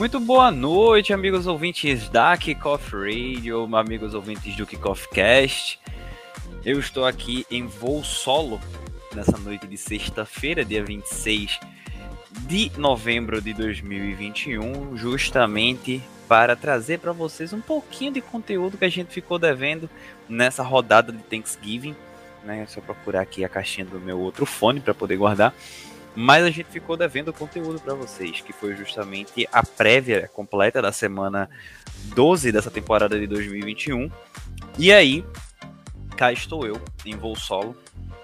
Muito boa noite, amigos ouvintes da Kickoff Radio, amigos ouvintes do Kickoff Cast. Eu estou aqui em voo solo nessa noite de sexta-feira, dia 26 de novembro de 2021, justamente para trazer para vocês um pouquinho de conteúdo que a gente ficou devendo nessa rodada de Thanksgiving. Né? É só procurar aqui a caixinha do meu outro fone para poder guardar. Mas a gente ficou devendo conteúdo para vocês, que foi justamente a prévia completa da semana 12 dessa temporada de 2021. E aí, cá estou eu, em voo solo,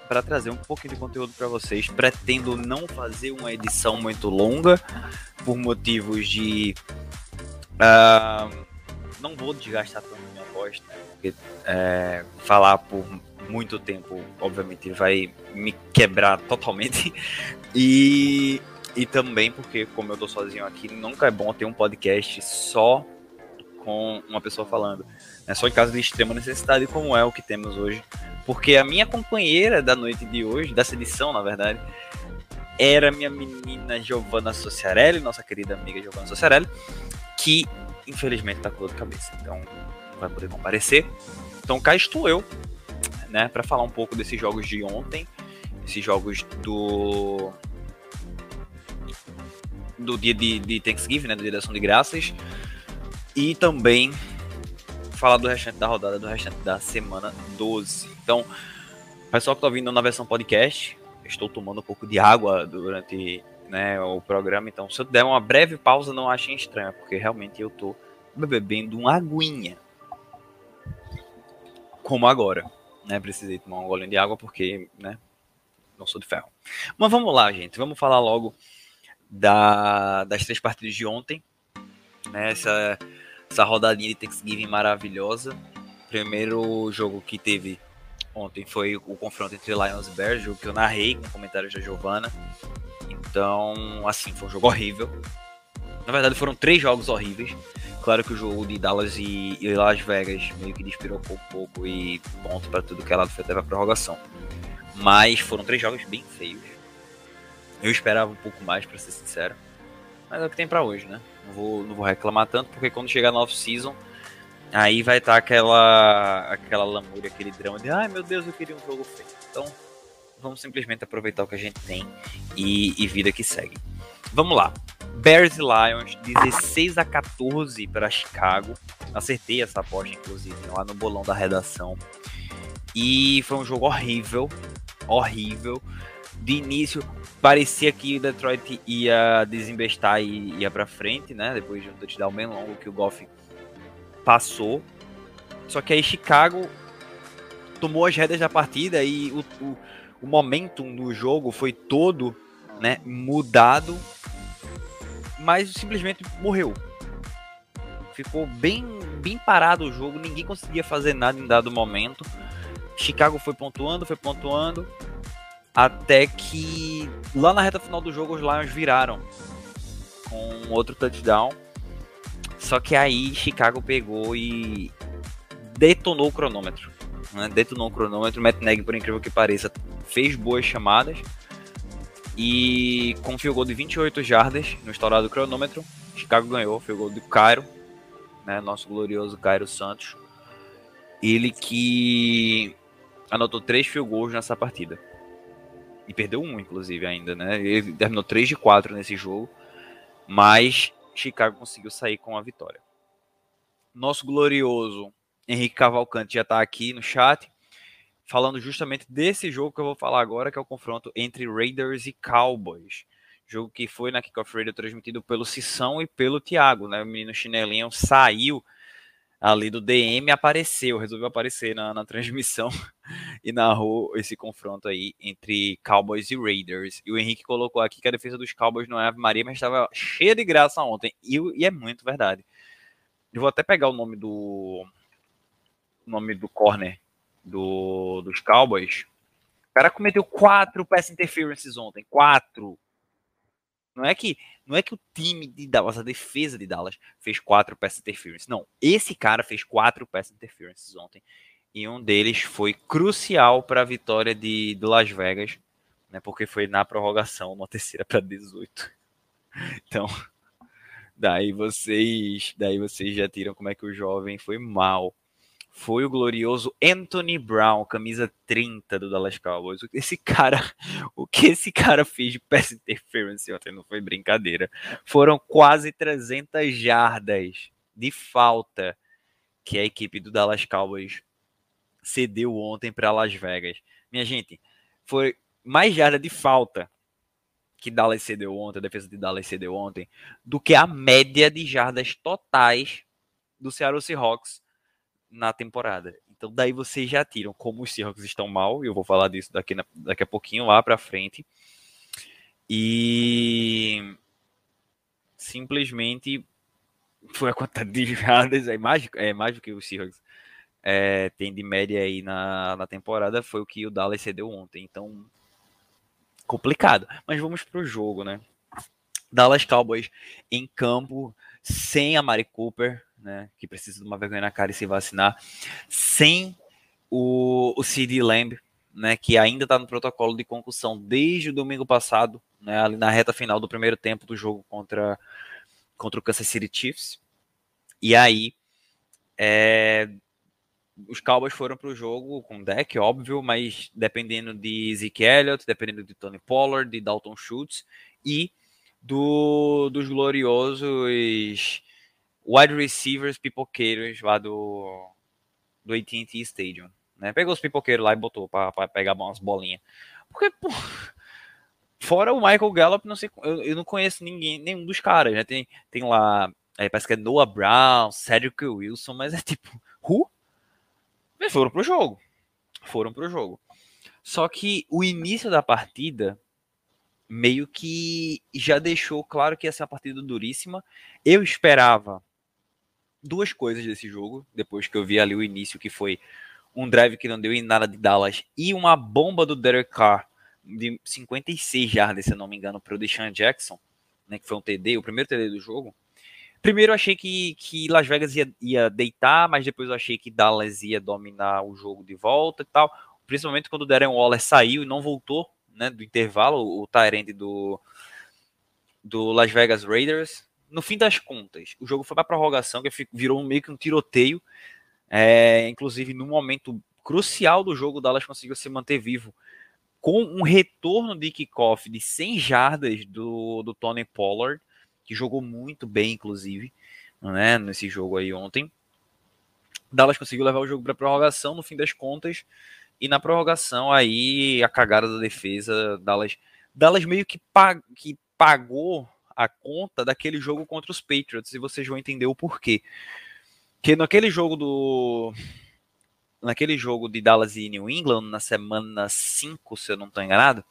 para trazer um pouquinho de conteúdo para vocês. Pretendo não fazer uma edição muito longa, por motivos de. Uh, não vou desgastar tanto minha voz, né? Porque é, falar por muito tempo, obviamente, vai me quebrar totalmente. E, e também porque, como eu tô sozinho aqui, nunca é bom ter um podcast só com uma pessoa falando. É só em caso de extrema necessidade, como é o que temos hoje. Porque a minha companheira da noite de hoje, dessa edição, na verdade, era minha menina Giovanna Sociarelli, nossa querida amiga Giovanna Sociarelli, que infelizmente tá com dor de cabeça. Então não vai poder comparecer. Então cá estou eu né, para falar um pouco desses jogos de ontem, esses jogos do do dia de, de Thanksgiving, né, do dia da ação de graças, e também falar do restante da rodada, do restante da semana 12. Então, pessoal que está vindo na versão podcast, estou tomando um pouco de água durante né, o programa, então se eu der uma breve pausa, não achem estranho, porque realmente eu estou bebendo uma aguinha. Como agora né? Precisei tomar um golinho de água porque, né? Não sou de ferro. Mas vamos lá, gente. Vamos falar logo da, das três partidas de ontem. Né? Essa, essa rodadinha de Thanksgiving maravilhosa. Primeiro jogo que teve ontem foi o confronto entre Lions e Bears, jogo que eu narrei com comentários da Giovana. Então, assim, foi um jogo horrível. Na verdade, foram três jogos horríveis. Claro que o jogo de Dallas e, e Las Vegas meio que despirocou um pouco e ponto para tudo que ela foi até a prorrogação. Mas foram três jogos bem feios. Eu esperava um pouco mais, para ser sincero. Mas é o que tem para hoje, né? Não vou, não vou reclamar tanto, porque quando chegar na off-season, aí vai estar tá aquela, aquela lamúria, aquele drama de ai meu Deus, eu queria um jogo feio. Então, vamos simplesmente aproveitar o que a gente tem e, e vida que segue. Vamos lá. Bears e Lions, 16 a 14 para Chicago. Acertei essa aposta, inclusive, lá no bolão da redação. E foi um jogo horrível. Horrível. De início, parecia que o Detroit ia desembestar e ia para frente, né? Depois de um touchdown bem longo que o Goff passou. Só que aí Chicago tomou as rédeas da partida e o, o, o momentum do jogo foi todo né, mudado mas simplesmente morreu. Ficou bem, bem parado o jogo, ninguém conseguia fazer nada em dado momento. Chicago foi pontuando, foi pontuando, até que lá na reta final do jogo os Lions viraram com outro touchdown. Só que aí Chicago pegou e detonou o cronômetro. Né? Detonou o cronômetro. Matt Nagy, por incrível que pareça, fez boas chamadas e com um goal de 28 jardas no estourado cronômetro, Chicago ganhou, field goal do Cairo, né, nosso glorioso Cairo Santos. Ele que anotou três field goals nessa partida. E perdeu um, inclusive, ainda, né? Ele terminou 3 de 4 nesse jogo. Mas Chicago conseguiu sair com a vitória. Nosso glorioso Henrique Cavalcante já está aqui no chat falando justamente desse jogo que eu vou falar agora, que é o confronto entre Raiders e Cowboys. Jogo que foi na Kickoff Radio transmitido pelo Sissão e pelo Thiago, né? O menino chinelinho saiu ali do DM apareceu, resolveu aparecer na, na transmissão e narrou esse confronto aí entre Cowboys e Raiders. E o Henrique colocou aqui que a defesa dos Cowboys não é Ave Maria, mas estava cheia de graça ontem. E, e é muito verdade. Eu vou até pegar o nome do o nome do corner do, dos Cowboys. O cara cometeu quatro pass interferences ontem. Quatro. Não é que não é que o time de Dallas, a defesa de Dallas, fez quatro pass interferences. Não, esse cara fez quatro pass interferences ontem. E um deles foi crucial para a vitória de, de Las Vegas, né, porque foi na prorrogação, uma terceira para 18. Então, daí vocês, daí vocês já tiram como é que o jovem foi mal. Foi o glorioso Anthony Brown, camisa 30 do Dallas Cowboys. Esse cara, o que esse cara fez de pass interference ontem não foi brincadeira. Foram quase 300 jardas de falta que a equipe do Dallas Cowboys cedeu ontem para Las Vegas. Minha gente, foi mais jarda de falta que Dallas cedeu ontem, a defesa de Dallas cedeu ontem, do que a média de jardas totais do Seattle Seahawks na temporada. Então daí vocês já tiram como os Seahawks estão mal, e eu vou falar disso daqui, na, daqui a pouquinho lá para frente. E simplesmente foi a quantidade de jardas, é mais, é mais do que os Seahawks é, tem de média aí na, na temporada, foi o que o Dallas cedeu ontem. Então, complicado. Mas vamos pro jogo, né? Dallas Cowboys em campo, sem a Mari Cooper, né? Que precisa de uma vergonha na cara e se vacinar, sem o, o CD Lamb, né? Que ainda está no protocolo de concussão desde o domingo passado, né? Ali na reta final do primeiro tempo do jogo contra, contra o Kansas City Chiefs. E aí, é, os Cowboys foram para o jogo com deck, óbvio, mas dependendo de Zeke Elliott, dependendo de Tony Pollard, de Dalton Schultz e do, dos gloriosos wide receivers pipoqueiros lá do, do AT&T Stadium. Né? Pegou os pipoqueiros lá e botou para pegar umas bolinhas. Porque, pô, fora o Michael Gallup, não sei, eu, eu não conheço ninguém, nenhum dos caras. Né? Tem, tem lá, é, parece que é Noah Brown, Cedric Wilson, mas é tipo, who? Eles foram pro jogo. Foram pro jogo. Só que o início da partida meio que já deixou claro que ia ser uma partida duríssima. Eu esperava duas coisas desse jogo, depois que eu vi ali o início, que foi um drive que não deu em nada de Dallas e uma bomba do Derek Carr de 56 jardas, se eu não me engano, para o Deshaun Jackson, né, que foi um TD, o primeiro TD do jogo. Primeiro eu achei que, que Las Vegas ia, ia deitar, mas depois eu achei que Dallas ia dominar o jogo de volta e tal. Principalmente quando o Darren Waller saiu e não voltou né, do intervalo, o Tyrande do, do Las Vegas Raiders. No fim das contas, o jogo foi para prorrogação, que virou meio que um tiroteio. É, inclusive, no momento crucial do jogo, o Dallas conseguiu se manter vivo com um retorno de kickoff de 100 jardas do, do Tony Pollard que jogou muito bem, inclusive, né, nesse jogo aí ontem. Dallas conseguiu levar o jogo para prorrogação no fim das contas, e na prorrogação aí a cagada da defesa, Dallas, Dallas meio que, pag, que pagou a conta daquele jogo contra os Patriots, e vocês vão entender o porquê. Que naquele jogo do naquele jogo de Dallas e New England, na semana 5, se eu não estou enganado,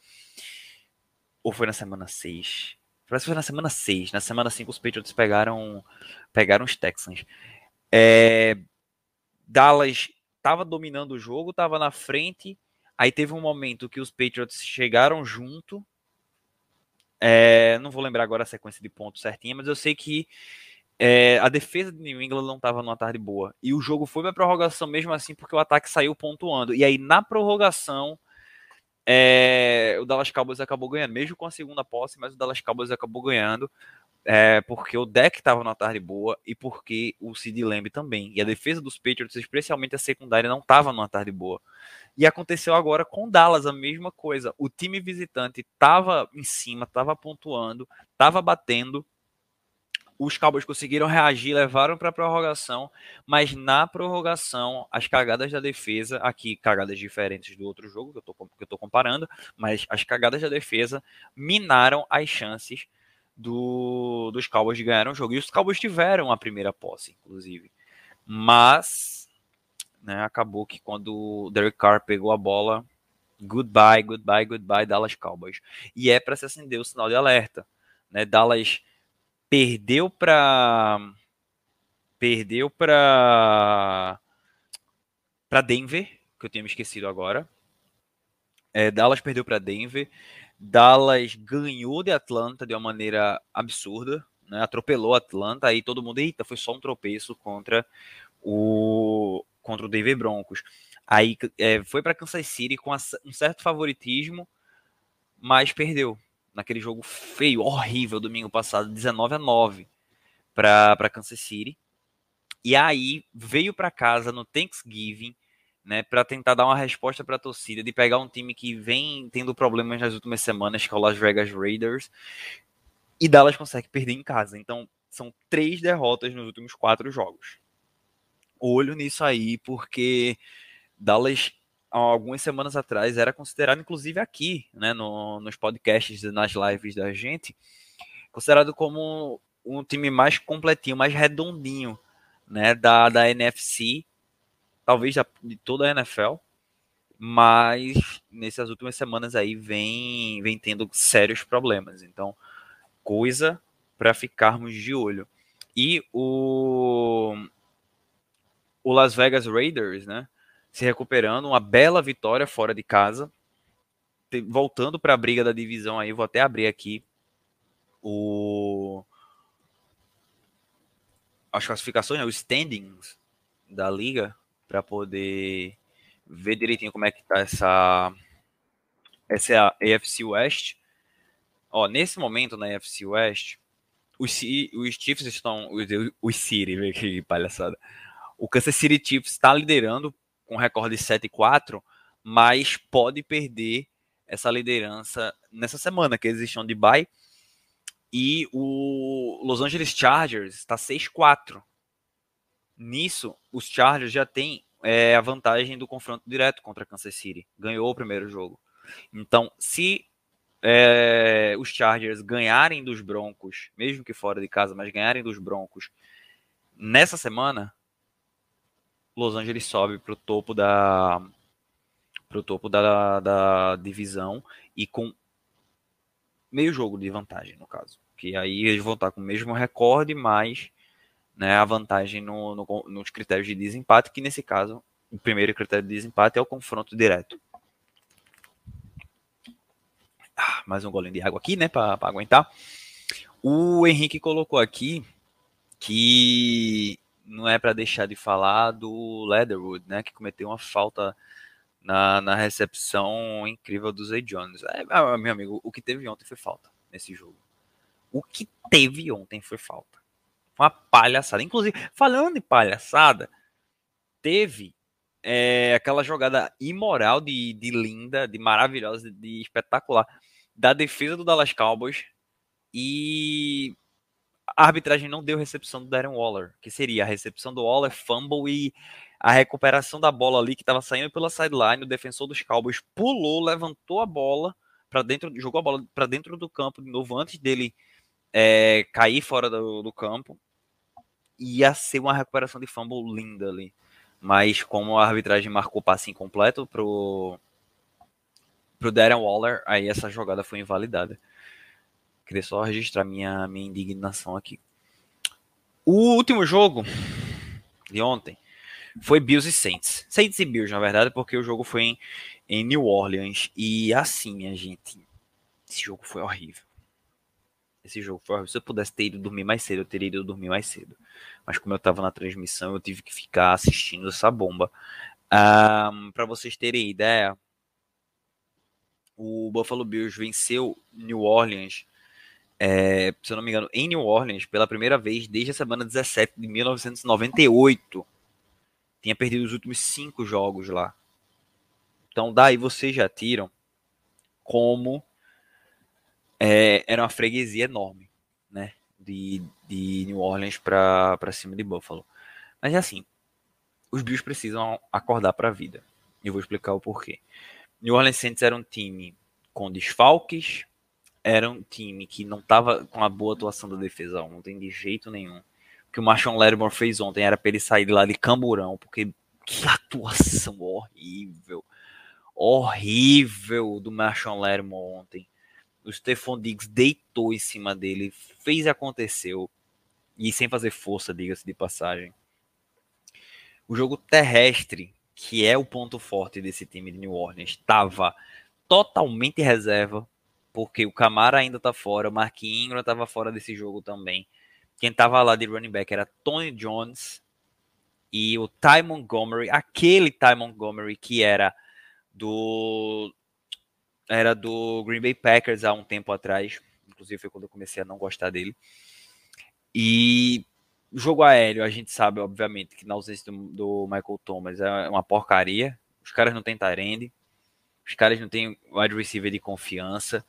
ou foi na semana 6? Parece que foi na semana 6. Na semana 5 os Patriots pegaram, pegaram os Texans. É, Dallas estava dominando o jogo, estava na frente. Aí teve um momento que os Patriots chegaram junto. É, não vou lembrar agora a sequência de pontos certinha, mas eu sei que é, a defesa de New England não estava numa tarde boa. E o jogo foi para prorrogação mesmo assim, porque o ataque saiu pontuando. E aí, na prorrogação, é, o Dallas Cowboys acabou ganhando, mesmo com a segunda posse, mas o Dallas Cowboys acabou ganhando é, porque o deck estava numa tarde boa e porque o Sid Lamb também. E a defesa dos Patriots, especialmente a secundária, não estava numa tarde boa. E aconteceu agora com Dallas a mesma coisa. O time visitante estava em cima, estava pontuando, estava batendo, os Cowboys conseguiram reagir, levaram para a prorrogação, mas na prorrogação, as cagadas da defesa, aqui cagadas diferentes do outro jogo que eu estou comparando, mas as cagadas da defesa minaram as chances do, dos Cowboys de ganhar o jogo. E os Cowboys tiveram a primeira posse, inclusive. Mas né, acabou que quando o Derek Carr pegou a bola, goodbye, goodbye, goodbye, Dallas Cowboys. E é para se acender o sinal de alerta. Né? Dallas perdeu para perdeu para para Denver, que eu tinha me esquecido agora. É, Dallas perdeu para Denver. Dallas ganhou de Atlanta de uma maneira absurda, né? atropelou Atlanta. Aí todo mundo, eita, foi só um tropeço contra o contra o Denver Broncos. Aí é, foi para Kansas City com um certo favoritismo, mas perdeu naquele jogo feio, horrível, domingo passado, 19 a 9. para Kansas City. E aí veio para casa no Thanksgiving, né, para tentar dar uma resposta para a torcida, de pegar um time que vem tendo problemas nas últimas semanas, que é o Las Vegas Raiders, e Dallas consegue perder em casa. Então, são três derrotas nos últimos quatro jogos. Olho nisso aí, porque Dallas, algumas semanas atrás, era considerado, inclusive aqui, né, no, nos podcasts, nas lives da gente, considerado como um time mais completinho, mais redondinho, né, da, da NFC, talvez de toda a NFL, mas nessas últimas semanas aí vem, vem tendo sérios problemas. Então, coisa para ficarmos de olho. E o, o Las Vegas Raiders, né, se recuperando, uma bela vitória fora de casa, voltando para a briga da divisão aí, vou até abrir aqui o as classificações, né, os standings da liga para poder ver direitinho como é que tá essa essa é a AFC West. Ó, nesse momento na AFC West, os, os Chiefs estão os, os City, que palhaçada. O Kansas City Chiefs está liderando com recorde de 7-4, mas pode perder essa liderança nessa semana que eles estão de bye e o Los Angeles Chargers está 6-4. Nisso, os Chargers já têm é, a vantagem do confronto direto contra Kansas City. Ganhou o primeiro jogo. Então, se é, os Chargers ganharem dos Broncos, mesmo que fora de casa, mas ganharem dos Broncos nessa semana, Los Angeles sobe para o topo da pro topo da, da divisão e com meio jogo de vantagem, no caso. Que aí eles vão estar com o mesmo recorde, mas né, a vantagem no, no, nos critérios de desempate, que nesse caso, o primeiro critério de desempate é o confronto direto. Ah, mais um golinho de água aqui, né, para aguentar. O Henrique colocou aqui que não é para deixar de falar do Leatherwood, né, que cometeu uma falta na, na recepção incrível do Zay Jones. É, ah, meu amigo, o que teve ontem foi falta nesse jogo. O que teve ontem foi falta. Uma palhaçada. Inclusive, falando de palhaçada, teve é, aquela jogada imoral de, de linda, de maravilhosa, de espetacular da defesa do Dallas Cowboys e a arbitragem não deu recepção do Darren Waller, que seria a recepção do Waller, fumble e a recuperação da bola ali que estava saindo pela sideline, o defensor dos Cowboys pulou, levantou a bola para dentro, jogou a bola para dentro do campo de novo antes dele é, cair fora do, do, campo. Ia ser uma recuperação de fumble linda ali. Mas como a arbitragem marcou passe incompleto pro pro Darren Waller, aí essa jogada foi invalidada. Queria só registrar minha, minha indignação aqui. O último jogo de ontem foi Bills e Saints. Saints e Bills, na verdade, porque o jogo foi em, em New Orleans. E assim, minha gente, esse jogo foi horrível. Esse jogo foi horrível. Se eu pudesse ter ido dormir mais cedo, eu teria ido dormir mais cedo. Mas como eu tava na transmissão, eu tive que ficar assistindo essa bomba. Um, para vocês terem ideia, o Buffalo Bills venceu New Orleans, é, se eu não me engano, em New Orleans pela primeira vez desde a semana 17 de 1998 tinha perdido os últimos cinco jogos lá. Então daí vocês já tiram como é, era uma freguesia enorme, né? De, de New Orleans para cima de Buffalo. Mas é assim, os Bills precisam acordar para a vida. Eu vou explicar o porquê. New Orleans Saints era um time com desfalques, era um time que não estava com a boa atuação da defesa ontem de jeito nenhum que o Marshawn Lattimore fez ontem era para ele sair lá de camburão, porque que atuação horrível. Horrível do Marshawn Lattimore ontem. O Stephon Diggs deitou em cima dele, fez e aconteceu. E sem fazer força, diga-se de passagem. O jogo terrestre, que é o ponto forte desse time de New Orleans, estava totalmente reserva, porque o Camara ainda tá fora, o Mark Ingram estava fora desse jogo também. Quem tava lá de running back era Tony Jones e o Ty Montgomery, aquele Ty Montgomery que era do era do Green Bay Packers há um tempo atrás, inclusive foi quando eu comecei a não gostar dele. E o jogo aéreo, a gente sabe, obviamente, que na ausência do, do Michael Thomas é uma porcaria. Os caras não têm Tyrande, os caras não têm wide receiver de confiança.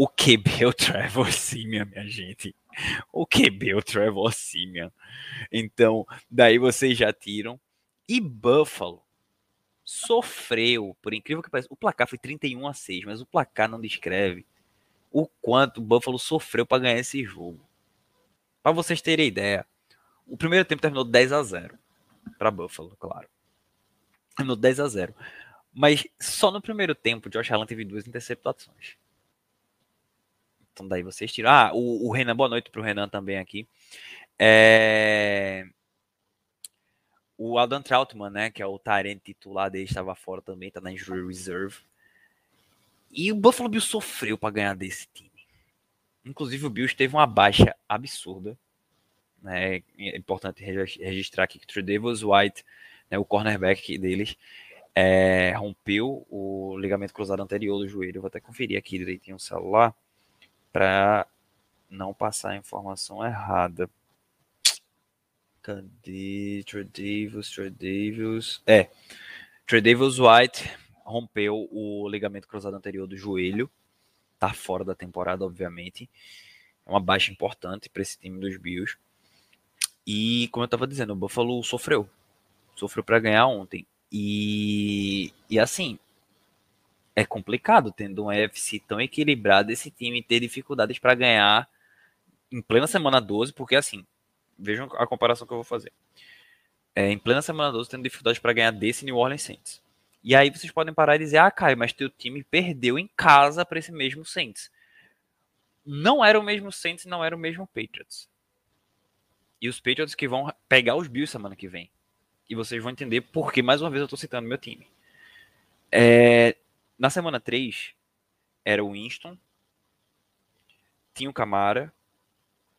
O QB é o Trevor Simeon, minha gente. O QB é o Trevor Simeon. Então, daí vocês já tiram. E Buffalo sofreu, por incrível que pareça. O placar foi 31 a 6, mas o placar não descreve o quanto o Buffalo sofreu para ganhar esse jogo. Para vocês terem ideia, o primeiro tempo terminou 10 a 0 para Buffalo, claro. Terminou 10 a 0. Mas só no primeiro tempo, Josh Allen teve duas interceptações. Então daí vocês tiram. Ah, o, o Renan, boa noite pro Renan também aqui. É... O Aldan Troutman, né, que é o Tarente titular dele, estava fora também, tá na injury reserve. E o Buffalo Bills sofreu para ganhar desse time. Inclusive o Bills teve uma baixa absurda. Né? É importante registrar aqui que o Tredavious White, né, o cornerback deles, é, rompeu o ligamento cruzado anterior do joelho. Vou até conferir aqui direitinho o celular para não passar a informação errada. Cadê? Tredavious, Tredavious. É. Tredavious White rompeu o ligamento cruzado anterior do joelho. Tá fora da temporada, obviamente. É uma baixa importante para esse time dos Bills. E, como eu estava dizendo, o Buffalo sofreu. Sofreu para ganhar ontem. E, e assim, é complicado tendo um EFC tão equilibrado esse time ter dificuldades para ganhar em plena semana 12, porque assim, vejam a comparação que eu vou fazer. É, em plena semana 12, tendo dificuldades para ganhar desse New Orleans Saints. E aí vocês podem parar e dizer: ah, Caio, mas teu time perdeu em casa para esse mesmo Saints. Não era o mesmo Saints, não era o mesmo Patriots. E os Patriots que vão pegar os Bills semana que vem. E vocês vão entender por que, mais uma vez, eu estou citando meu time. É, na semana 3, era o Winston, tinha o Camara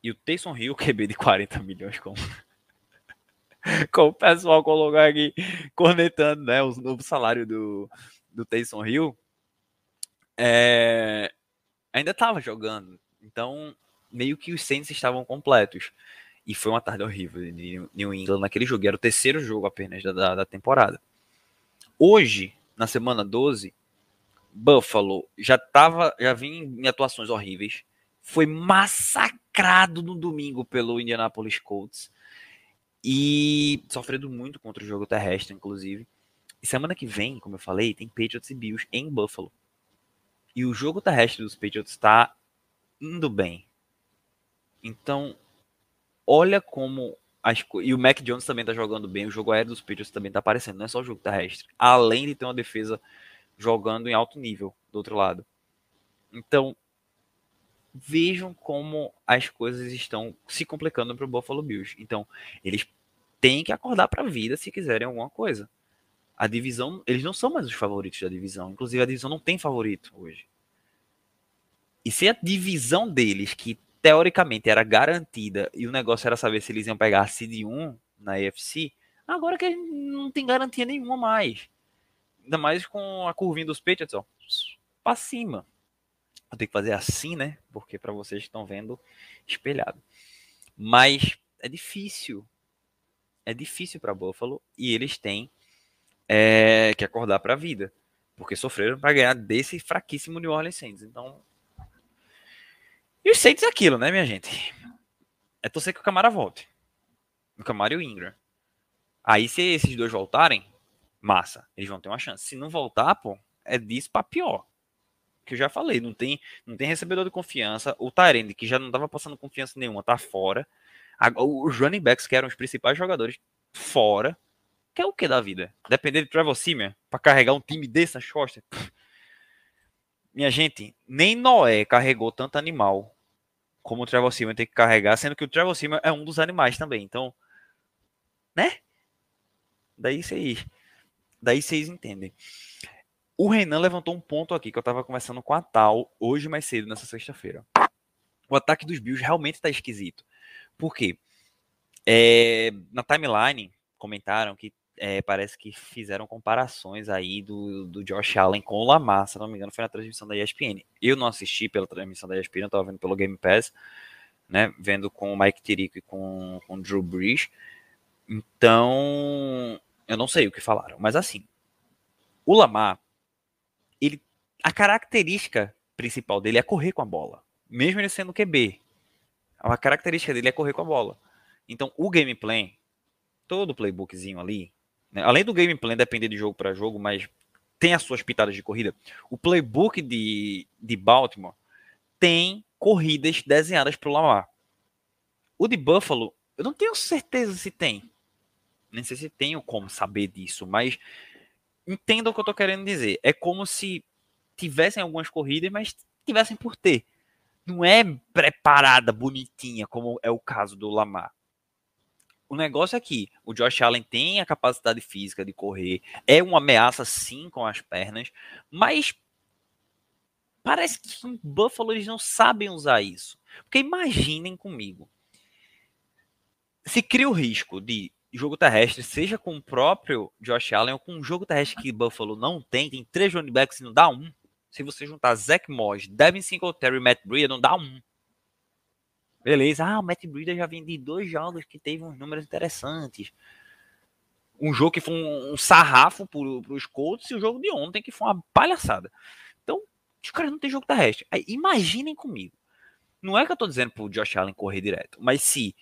e o Taysom Hill, QB de 40 milhões, como, como o pessoal colocou aqui, cornetando né, o novo salário do, do Taysom Hill. É, ainda estava jogando. Então, meio que os Saints estavam completos. E foi uma tarde horrível de New England naquele jogo. Era o terceiro jogo apenas da, da temporada. Hoje, na semana 12, Buffalo já tava, já vinha em atuações horríveis. Foi massacrado no domingo pelo Indianapolis Colts. E sofrendo muito contra o jogo terrestre, inclusive. E semana que vem, como eu falei, tem Patriots e Bills em Buffalo. E o jogo terrestre dos Patriots está indo bem. Então, olha como as e o Mac Jones também tá jogando bem, o jogo aéreo dos Patriots também tá aparecendo, não é só o jogo terrestre. Além de ter uma defesa jogando em alto nível do outro lado. Então, vejam como as coisas estão se complicando para o Buffalo Bills. Então, eles têm que acordar para a vida se quiserem alguma coisa. A divisão, eles não são mais os favoritos da divisão. Inclusive, a divisão não tem favorito hoje. E se a divisão deles, que teoricamente era garantida e o negócio era saber se eles iam pegar a Seed 1 na EFC, agora que não tem garantia nenhuma mais. Ainda mais com a curvinha dos Patriots, ó, pra cima. Vou ter que fazer assim, né? Porque para vocês estão vendo espelhado. Mas é difícil. É difícil para Buffalo e eles têm é, que acordar para a vida, porque sofreram para ganhar desse fraquíssimo New Orleans Saints. Então, e os Saints é aquilo, né, minha gente? É torcer que o Camara volte. O Camara e o Ingram. Aí, se esses dois voltarem, massa. Eles vão ter uma chance. Se não voltar, pô, é disso pra pior. Que eu já falei, não tem, não tem recebedor de confiança. O Tyrande, que já não tava passando confiança nenhuma, tá fora. Os running backs, que eram os principais jogadores, fora. Que é o que da vida? Depender de Trevor Simeon pra carregar um time desse na Schoster. Minha gente, nem Noé carregou tanto animal como o Trevor Simeon tem que carregar, sendo que o Trevor Simeon é um dos animais também. Então, né? Daí vocês, daí vocês entendem. O Renan levantou um ponto aqui que eu tava conversando com a Tal hoje mais cedo, nessa sexta-feira. O ataque dos Bills realmente tá esquisito. Por quê? É, na timeline comentaram que é, parece que fizeram comparações aí do, do Josh Allen com o Lamar, se não me engano, foi na transmissão da ESPN. Eu não assisti pela transmissão da ESPN, eu estava vendo pelo Game Pass, né? Vendo com o Mike Tirico e com, com o Drew Brees. Então, eu não sei o que falaram, mas assim, o Lamar, ele, a característica principal dele é correr com a bola, mesmo ele sendo QB. A característica dele é correr com a bola. Então, o gameplay, todo o playbookzinho ali, né, além do gameplay depender de jogo para jogo, mas tem as suas pitadas de corrida, o playbook de, de Baltimore tem corridas desenhadas para o Lamar. O de Buffalo, eu não tenho certeza se tem. Nem sei se tenho como saber disso, mas entenda o que eu estou querendo dizer. É como se tivessem algumas corridas, mas tivessem por ter. Não é preparada, bonitinha, como é o caso do Lamar. O negócio é que o Josh Allen tem a capacidade física de correr, é uma ameaça sim com as pernas, mas parece que o Buffalo eles não sabem usar isso. Porque imaginem comigo. Se cria o risco de jogo terrestre, seja com o próprio Josh Allen ou com um jogo terrestre que Buffalo não tem, tem três running backs e não dá um. Se você juntar Zach Moss, Devin Singletary e Matt Breida, não dá um. Beleza, ah, o Matt Breida já vem de dois jogos que teve uns números interessantes. Um jogo que foi um, um sarrafo para os Colts e o jogo de ontem que foi uma palhaçada. Então, os caras não têm jogo terrestre. Aí, imaginem comigo. Não é que eu estou dizendo pro Josh Allen correr direto, mas se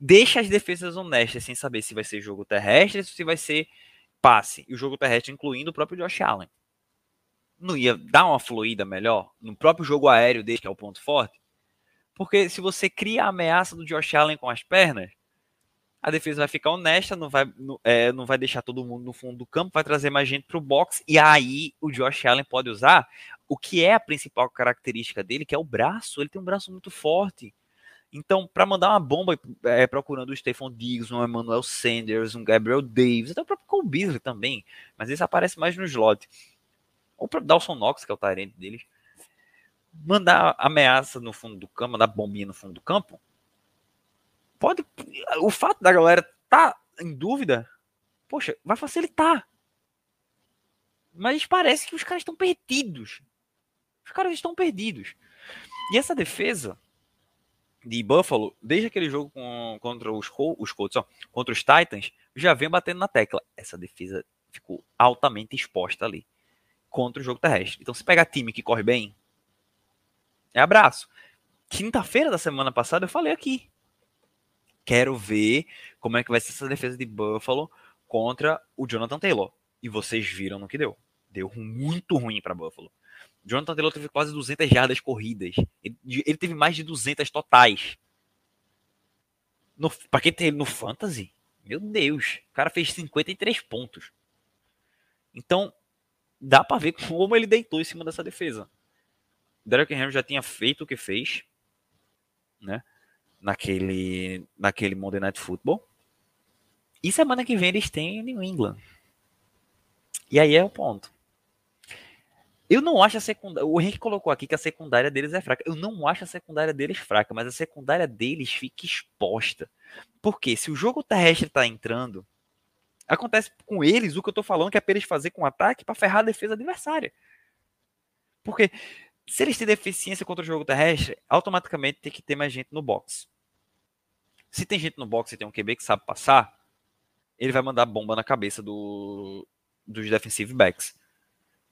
deixa as defesas honestas sem saber se vai ser jogo terrestre se vai ser passe. E o jogo terrestre incluindo o próprio Josh Allen. Não ia dar uma fluida melhor no próprio jogo aéreo dele, que é o ponto forte? Porque se você cria a ameaça do Josh Allen com as pernas, a defesa vai ficar honesta, não vai, é, não vai deixar todo mundo no fundo do campo, vai trazer mais gente para o box, e aí o Josh Allen pode usar o que é a principal característica dele, que é o braço. Ele tem um braço muito forte. Então, para mandar uma bomba é, procurando o Stephon Diggs, um Emmanuel Sanders, um Gabriel Davis, até o próprio Cole Beasley também, mas esse aparece mais no slot. Ou para Dawson Knox, que é o tarente deles. Mandar ameaça no fundo do campo, mandar bombinha no fundo do campo. Pode. O fato da galera tá em dúvida, poxa, vai facilitar. Mas parece que os caras estão perdidos. Os caras estão perdidos. E essa defesa de Buffalo, desde aquele jogo com, contra os, os Colts, ó, contra os Titans, já vem batendo na tecla. Essa defesa ficou altamente exposta ali contra o jogo terrestre. Então, se pegar time que corre bem, é abraço. Quinta-feira da semana passada eu falei aqui. Quero ver como é que vai ser essa defesa de Buffalo contra o Jonathan Taylor. E vocês viram no que deu. Deu muito ruim para Buffalo. Jonathan Taylor teve quase 200 jardas corridas. Ele, ele teve mais de 200 totais. No, pra quem tem no Fantasy, meu Deus, o cara fez 53 pontos. Então, dá para ver como ele deitou em cima dessa defesa. Derek Henry já tinha feito o que fez, né? Naquele, naquele Monday Night Football. E semana que vem eles têm New England. E aí é o ponto. Eu não acho a secundária. O Henrique colocou aqui que a secundária deles é fraca. Eu não acho a secundária deles fraca, mas a secundária deles fica exposta. Porque se o jogo terrestre tá entrando, acontece com eles o que eu tô falando que é eles fazer com ataque para ferrar a defesa adversária. Porque se eles têm deficiência contra o jogo terrestre, automaticamente tem que ter mais gente no box. Se tem gente no box e tem um QB que sabe passar, ele vai mandar bomba na cabeça do, dos defensive backs.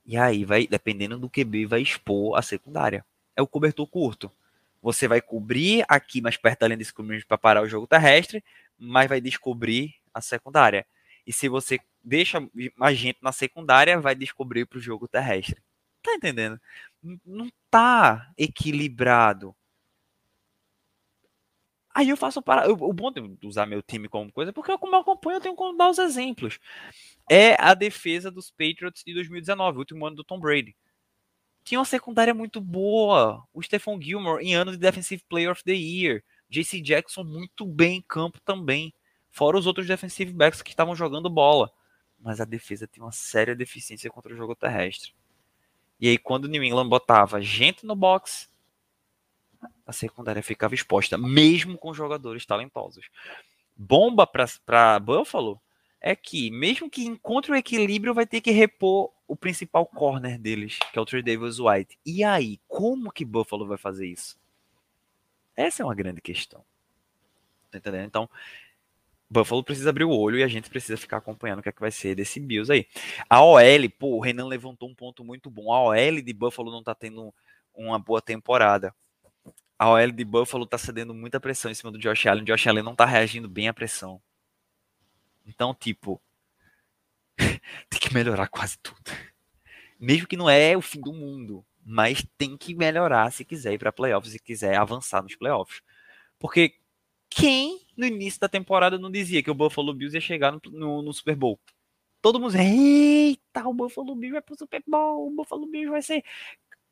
E aí vai, dependendo do QB, vai expor a secundária. É o cobertor curto. Você vai cobrir aqui mais perto da linha de scrimmage para parar o jogo terrestre, mas vai descobrir a secundária. E se você deixa mais gente na secundária, vai descobrir para o jogo terrestre. Tá entendendo? Não tá equilibrado. Aí eu faço para. O bom de usar meu time como coisa, porque como eu acompanho, eu tenho como dar os exemplos é a defesa dos Patriots de 2019, o último ano do Tom Brady. Tinha uma secundária muito boa. O Stephon Gilmore em ano de Defensive Player of the Year. JC Jackson muito bem em campo também. Fora os outros defensive backs que estavam jogando bola. Mas a defesa tem uma séria deficiência contra o jogo terrestre. E aí, quando o New England botava gente no box, a secundária ficava exposta, mesmo com jogadores talentosos. Bomba para Buffalo é que, mesmo que encontre o equilíbrio, vai ter que repor o principal corner deles, que é o Trey Davis White. E aí, como que Buffalo vai fazer isso? Essa é uma grande questão. Tá entendendo? Então, Buffalo precisa abrir o olho e a gente precisa ficar acompanhando o que é que vai ser desse Bills aí. A OL, pô, o Renan levantou um ponto muito bom. A OL de Buffalo não tá tendo uma boa temporada. A OL de Buffalo tá cedendo muita pressão em cima do Josh Allen. O Josh Allen não tá reagindo bem à pressão. Então, tipo, tem que melhorar quase tudo. Mesmo que não é o fim do mundo, mas tem que melhorar se quiser ir para playoffs, se quiser avançar nos playoffs. Porque quem no início da temporada não dizia que o Buffalo Bills ia chegar no, no, no Super Bowl? Todo mundo eita, o Buffalo Bills vai pro Super Bowl, o Buffalo Bills vai ser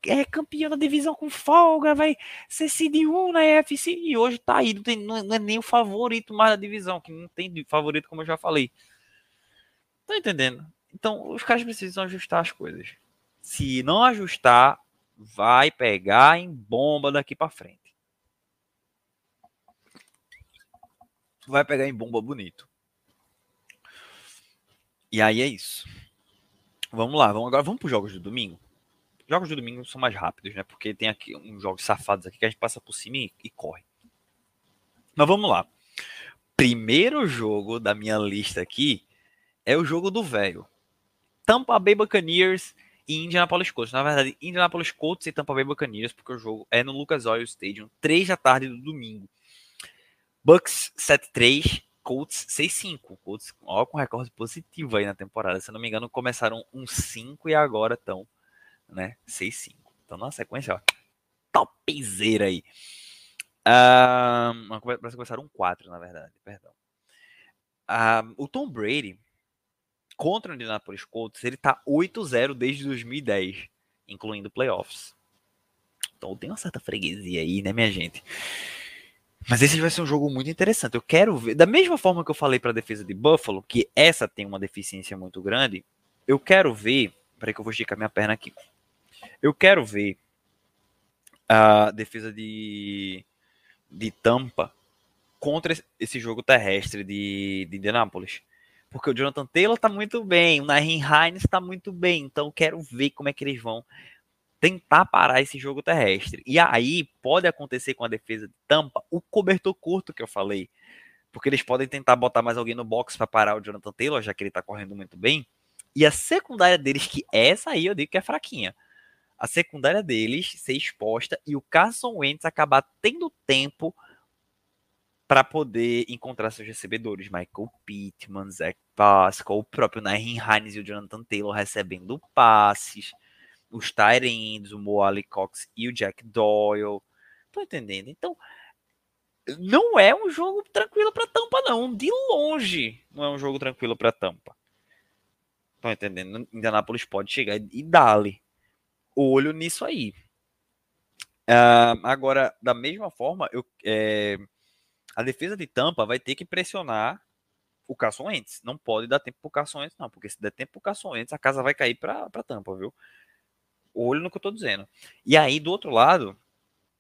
é, campeão da divisão com folga, vai ser seed 1 na EFC, e hoje tá aí, não, tem, não é nem o favorito mais da divisão, que não tem favorito, como eu já falei. Tá entendendo? Então, os caras precisam ajustar as coisas. Se não ajustar, vai pegar em bomba daqui para frente. Vai pegar em bomba bonito. E aí é isso. Vamos lá, vamos agora vamos para os jogos do domingo. Jogos do domingo são mais rápidos, né? Porque tem aqui uns jogos safados aqui que a gente passa por cima e, e corre. Mas vamos lá. Primeiro jogo da minha lista aqui é o jogo do velho. Tampa Bay Buccaneers e Indianapolis Colts. Na verdade, Indianapolis Colts e Tampa Bay Buccaneers, porque o jogo é no Lucas Oil Stadium, 3 da tarde do domingo. Bucks 7-3, Colts 6-5. Colts, ó, com recorde positivo aí na temporada. Se não me engano, começaram um 5 e agora estão, né, 6-5. Então, na sequência, ó, topzera aí. Um, começaram um 4, na verdade, perdão. Um, o Tom Brady contra o Indianapolis Colts, ele tá 8-0 desde 2010, incluindo playoffs. Então tem uma certa freguesia aí, né, minha gente? Mas esse vai ser um jogo muito interessante. Eu quero ver, da mesma forma que eu falei para a defesa de Buffalo, que essa tem uma deficiência muito grande, eu quero ver. Peraí que eu vou esticar minha perna aqui. Eu quero ver a defesa de, de Tampa contra esse jogo terrestre de, de Indianapolis. Porque o Jonathan Taylor tá muito bem, o Nahin Hines tá muito bem, então quero ver como é que eles vão tentar parar esse jogo terrestre. E aí pode acontecer com a defesa de Tampa o cobertor curto que eu falei. Porque eles podem tentar botar mais alguém no box para parar o Jonathan Taylor, já que ele tá correndo muito bem. E a secundária deles, que essa aí eu digo que é fraquinha. A secundária deles ser exposta e o Carson Wentz acabar tendo tempo para poder encontrar seus recebedores. Michael Pittman, Zach Pascal, o próprio Nairn Hines e o Jonathan Taylor recebendo passes. Os Tyrants, o Moali Cox e o Jack Doyle. Tô entendendo? Então, não é um jogo tranquilo para Tampa, não. De longe, não é um jogo tranquilo para Tampa. Tô entendendo? Indianapolis pode chegar e dar-lhe olho nisso aí. Uh, agora, da mesma forma, eu, é, a defesa de Tampa vai ter que pressionar o Carson Wentz. Não pode dar tempo pro Carson Wentz, não, porque se der tempo pro Carson Wentz, a casa vai cair para Tampa, viu? Olho no que eu tô dizendo. E aí, do outro lado,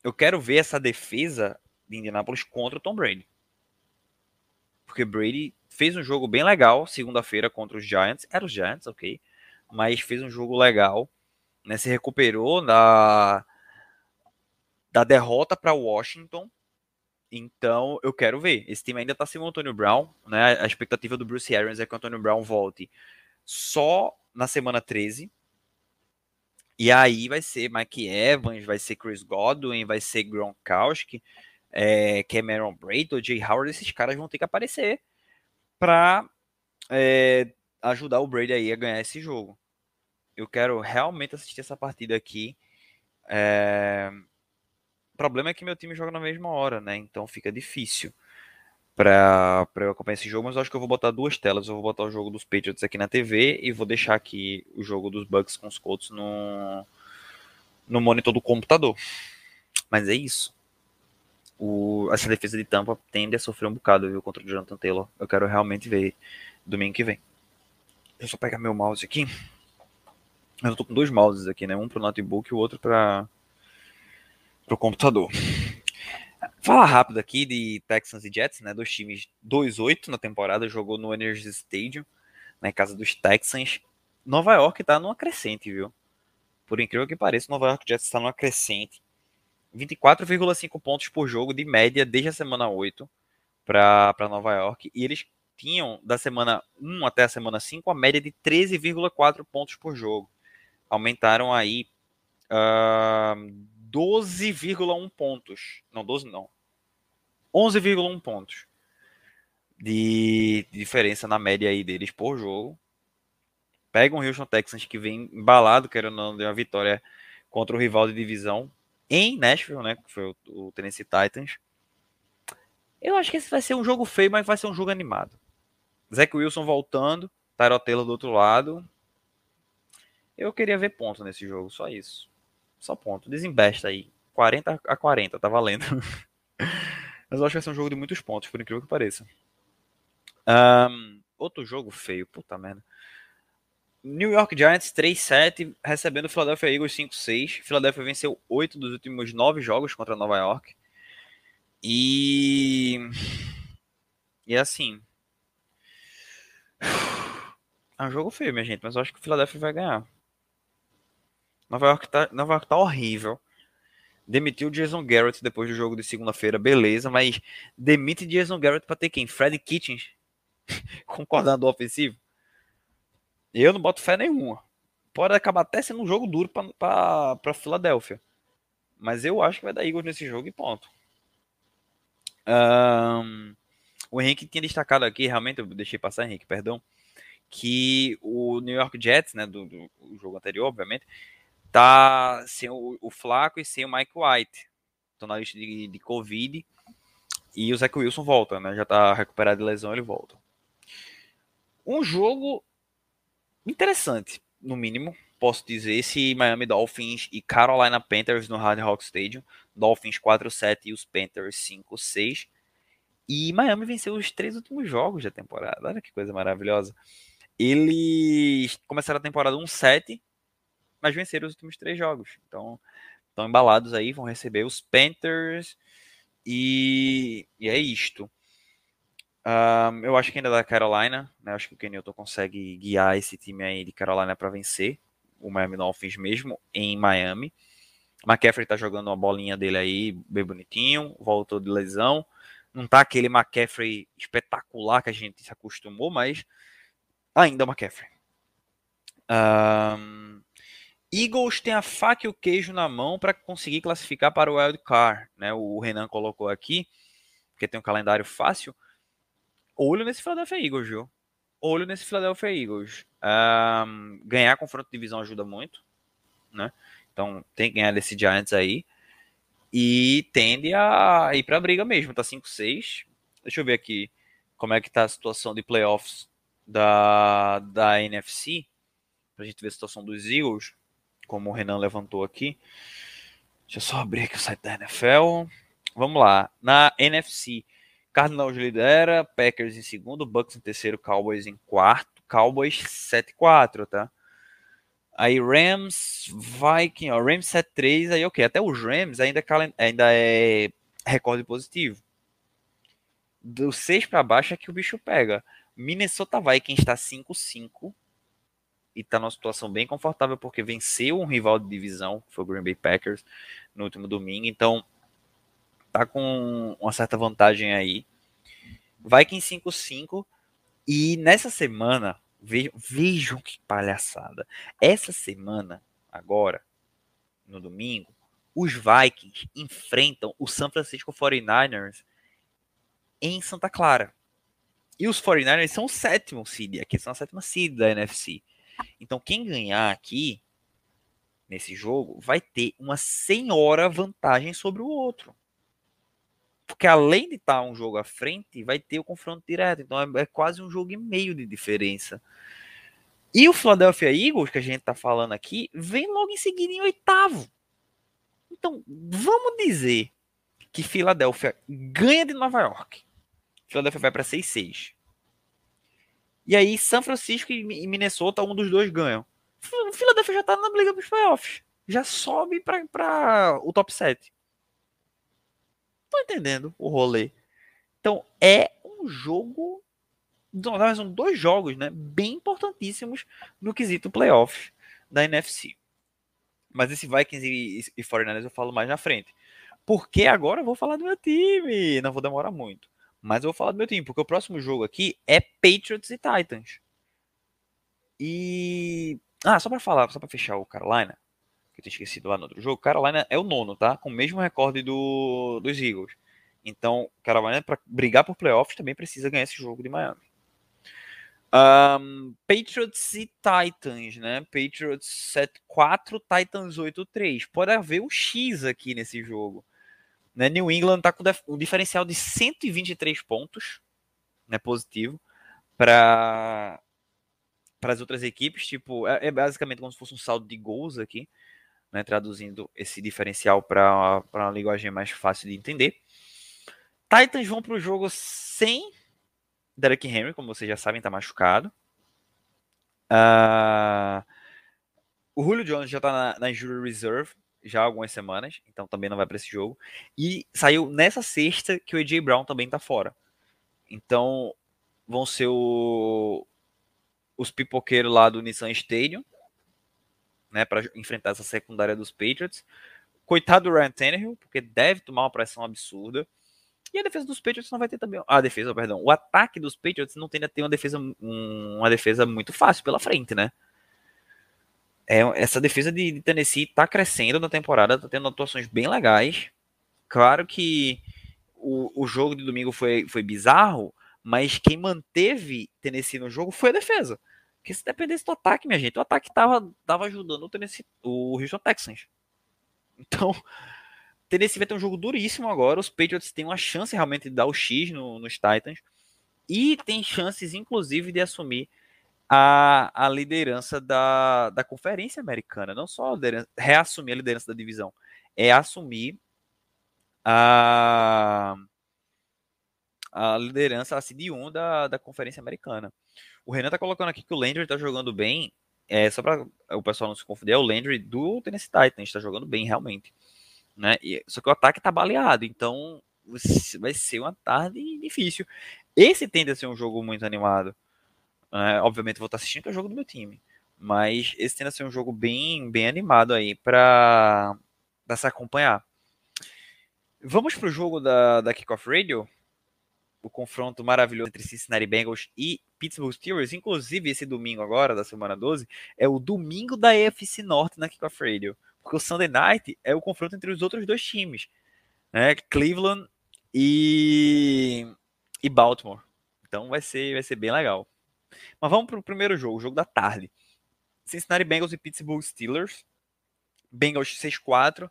eu quero ver essa defesa de Indianapolis contra o Tom Brady. Porque Brady fez um jogo bem legal segunda-feira contra os Giants. Era os Giants, ok. Mas fez um jogo legal. Né, se recuperou da, da derrota para Washington então, eu quero ver. Esse time ainda tá sem o Antônio Brown, né? A expectativa do Bruce Arians é que o Antônio Brown volte só na semana 13. E aí vai ser Mike Evans, vai ser Chris Godwin, vai ser Gronkowski, é, Cameron Braid, Jay Howard, esses caras vão ter que aparecer para é, ajudar o Brady aí a ganhar esse jogo. Eu quero realmente assistir essa partida aqui. É, o problema é que meu time joga na mesma hora, né? Então fica difícil para eu acompanhar esse jogo, mas eu acho que eu vou botar duas telas. Eu vou botar o jogo dos Patriots aqui na TV e vou deixar aqui o jogo dos Bucks com os Colts no, no monitor do computador. Mas é isso. O, essa defesa de Tampa tende a sofrer um bocado, viu, contra o Jonathan Taylor. Eu quero realmente ver domingo que vem. Deixa eu só pegar meu mouse aqui. Eu tô com dois mouses aqui, né? Um pro notebook e o outro para para o computador. Fala rápido aqui de Texans e Jets, né? Dois times 2-8 na temporada, jogou no Energy Stadium, na casa dos Texans. Nova York tá numa crescente, viu? Por incrível que pareça, Nova York Jets está numa crescente. 24,5 pontos por jogo de média desde a semana 8 para Nova York. E eles tinham, da semana 1 até a semana 5, a média de 13,4 pontos por jogo. Aumentaram aí uh, 12,1 pontos. Não, 12 não. 11,1 pontos de diferença na média aí deles por jogo. Pega um Houston Texans que vem embalado, querendo ou não, de uma vitória contra o rival de divisão em Nashville, né? Que foi o, Tennessee Titans. Eu acho que esse vai ser um jogo feio, mas vai ser um jogo animado. Zach Wilson voltando, Tyrotelo do outro lado. Eu queria ver ponto nesse jogo, só isso. Só ponto. Desembesta aí. 40 a 40, tá valendo. Mas eu acho que vai ser um jogo de muitos pontos, por incrível que pareça. Um, outro jogo feio, puta merda. New York Giants 3-7, recebendo o Philadelphia Eagles 5-6. Philadelphia venceu 8 dos últimos 9 jogos contra Nova York. E. E assim. É um jogo feio, minha gente, mas eu acho que o Philadelphia vai ganhar. Nova York tá, Nova York tá horrível. Demitiu Jason Garrett depois do jogo de segunda-feira, beleza, mas demite Jason Garrett para ter quem? Fred Kitchens concordando do ofensivo? Eu não boto fé nenhuma. Pode acabar até sendo um jogo duro para Filadélfia. Mas eu acho que vai dar Eagles nesse jogo e ponto. Um, o Henrique tinha destacado aqui, realmente, eu deixei passar, Henrique, perdão, que o New York Jets, né, do, do jogo anterior, obviamente, tá sem o, o Flaco e sem o Mike White. Estão na lista de, de Covid. E o Zach Wilson volta, né? Já tá recuperado de lesão, ele volta. Um jogo interessante, no mínimo, posso dizer. Esse Miami Dolphins e Carolina Panthers no Hard Rock Stadium. Dolphins 4-7 e os Panthers 5-6. E Miami venceu os três últimos jogos da temporada. Olha que coisa maravilhosa. Eles começaram a temporada 1-7 mas venceram os últimos três jogos. Então, estão embalados aí, vão receber os Panthers e, e é isto. Um, eu acho que ainda da Carolina, né? Acho que o Kenilton consegue guiar esse time aí de Carolina para vencer o Miami Dolphins mesmo em Miami. McCaffrey tá jogando uma bolinha dele aí bem bonitinho, voltou de lesão. Não tá aquele McCaffrey espetacular que a gente se acostumou, mas ainda é McCaffrey. Um, Eagles tem a faca e o queijo na mão para conseguir classificar para o wild card, né? O Renan colocou aqui, porque tem um calendário fácil. Olho nesse Philadelphia Eagles, viu? Olho nesse Philadelphia Eagles. Um, ganhar confronto de divisão ajuda muito, né? Então tem que ganhar desse Giants aí. E tende a ir para a briga mesmo, tá 5-6. Deixa eu ver aqui como é que tá a situação de playoffs da, da NFC. Pra gente ver a situação dos Eagles como o Renan levantou aqui. Deixa eu só abrir aqui o site da NFL. Vamos lá. Na NFC, Cardinals lidera, Packers em segundo, Bucks em terceiro, Cowboys em quarto, Cowboys 7-4, tá? Aí Rams, Viking, ó, Rams 7-3, aí ok, até os Rams ainda, ainda é recorde positivo. Do 6 para baixo é que o bicho pega. Minnesota Vikings está 5-5, e está numa situação bem confortável porque venceu um rival de divisão, que foi o Green Bay Packers, no último domingo. Então, tá com uma certa vantagem aí. Vikings 5-5 e nessa semana, vejam, vejam que palhaçada. Essa semana, agora, no domingo, os Vikings enfrentam o San Francisco 49ers em Santa Clara. E os 49ers são o sétimo seed, aqui são a sétima seed da NFC. Então, quem ganhar aqui nesse jogo vai ter uma senhora vantagem sobre o outro. Porque além de estar um jogo à frente, vai ter o confronto direto. Então é, é quase um jogo e meio de diferença. E o Philadelphia Eagles, que a gente está falando aqui, vem logo em seguida em oitavo. Então, vamos dizer que Filadélfia ganha de Nova York. Filadélfia vai para 6-6. E aí, São Francisco e Minnesota, um dos dois ganham. O Philadelphia já tá na briga dos playoffs. Já sobe para o top 7. Tô entendendo o rolê. Então, é um jogo. Não, são dois jogos, né? Bem importantíssimos no quesito playoffs da NFC. Mas esse Vikings e, e 49ers eu falo mais na frente. Porque agora eu vou falar do meu time. Não vou demorar muito. Mas eu vou falar do meu time, porque o próximo jogo aqui é Patriots e Titans. E. Ah, só para falar, só para fechar o Carolina, que eu tinha esquecido lá no outro jogo. Carolina é o nono, tá? Com o mesmo recorde do, dos Eagles. Então, Carolina, para brigar por playoffs, também precisa ganhar esse jogo de Miami. Um, Patriots e Titans, né? Patriots 7-4, Titans 8-3. Pode haver um X aqui nesse jogo. Né? New England está com um diferencial de 123 pontos, né? Positivo, para para as outras equipes. Tipo, é, é, basicamente como se fosse um saldo de gols aqui, né? Traduzindo esse diferencial para uma linguagem mais fácil de entender. Titans vão para o jogo sem Derek Henry, como vocês já sabem, está machucado. Uh, o Julio Jones já está na, na Injury Reserve já há algumas semanas, então também não vai para esse jogo. E saiu nessa sexta que o AJ Brown também está fora. Então vão ser o, os pipoqueiros lá do Nissan Stadium, né, para enfrentar essa secundária dos Patriots. Coitado do Ryan Tannehill, porque deve tomar uma pressão absurda. E a defesa dos Patriots não vai ter também. A defesa, perdão. O ataque dos Patriots não tende a ter uma defesa, uma defesa muito fácil pela frente, né? É, essa defesa de, Tennessee está crescendo na temporada, está tendo atuações bem legais. Claro que o, o jogo de domingo foi, foi bizarro, mas quem manteve Tennessee no jogo foi a defesa. Porque se dependesse do ataque, minha gente, o ataque tava, tava ajudando o Tennessee, o Houston Texans. Então, Tennessee vai ter um jogo duríssimo agora. Os Patriots têm uma chance realmente de dar o X no, nos Titans. E tem chances, inclusive, de assumir a, a liderança da, da Conferência Americana. Não só reassumir a liderança da divisão, é assumir a, a liderança, a cd 1 da, da Conferência Americana. O Renan tá colocando aqui que o Landry tá jogando bem. É, só para o pessoal não se confundir, é o Landry do Tennessee Titans, está jogando bem realmente. Né? E, só que o ataque tá baleado, então vai ser uma tarde difícil. Esse tende a ser um jogo muito animado. Né? Obviamente vou estar assistindo que é o jogo do meu time. Mas esse tende a ser um jogo bem, bem animado aí para se acompanhar. Vamos para o jogo da, da Kickoff Radio. O confronto maravilhoso entre Cincinnati Bengals e Pittsburgh Steelers. Inclusive, esse domingo agora, da semana 12, é o domingo da EFC Norte na Kickoff Radio. Porque o Sunday Night é o confronto entre os outros dois times, né? Cleveland e, e Baltimore. Então vai ser, vai ser bem legal. Mas vamos para o primeiro jogo, o jogo da tarde. Cincinnati Bengals e Pittsburgh Steelers. Bengals 6-4,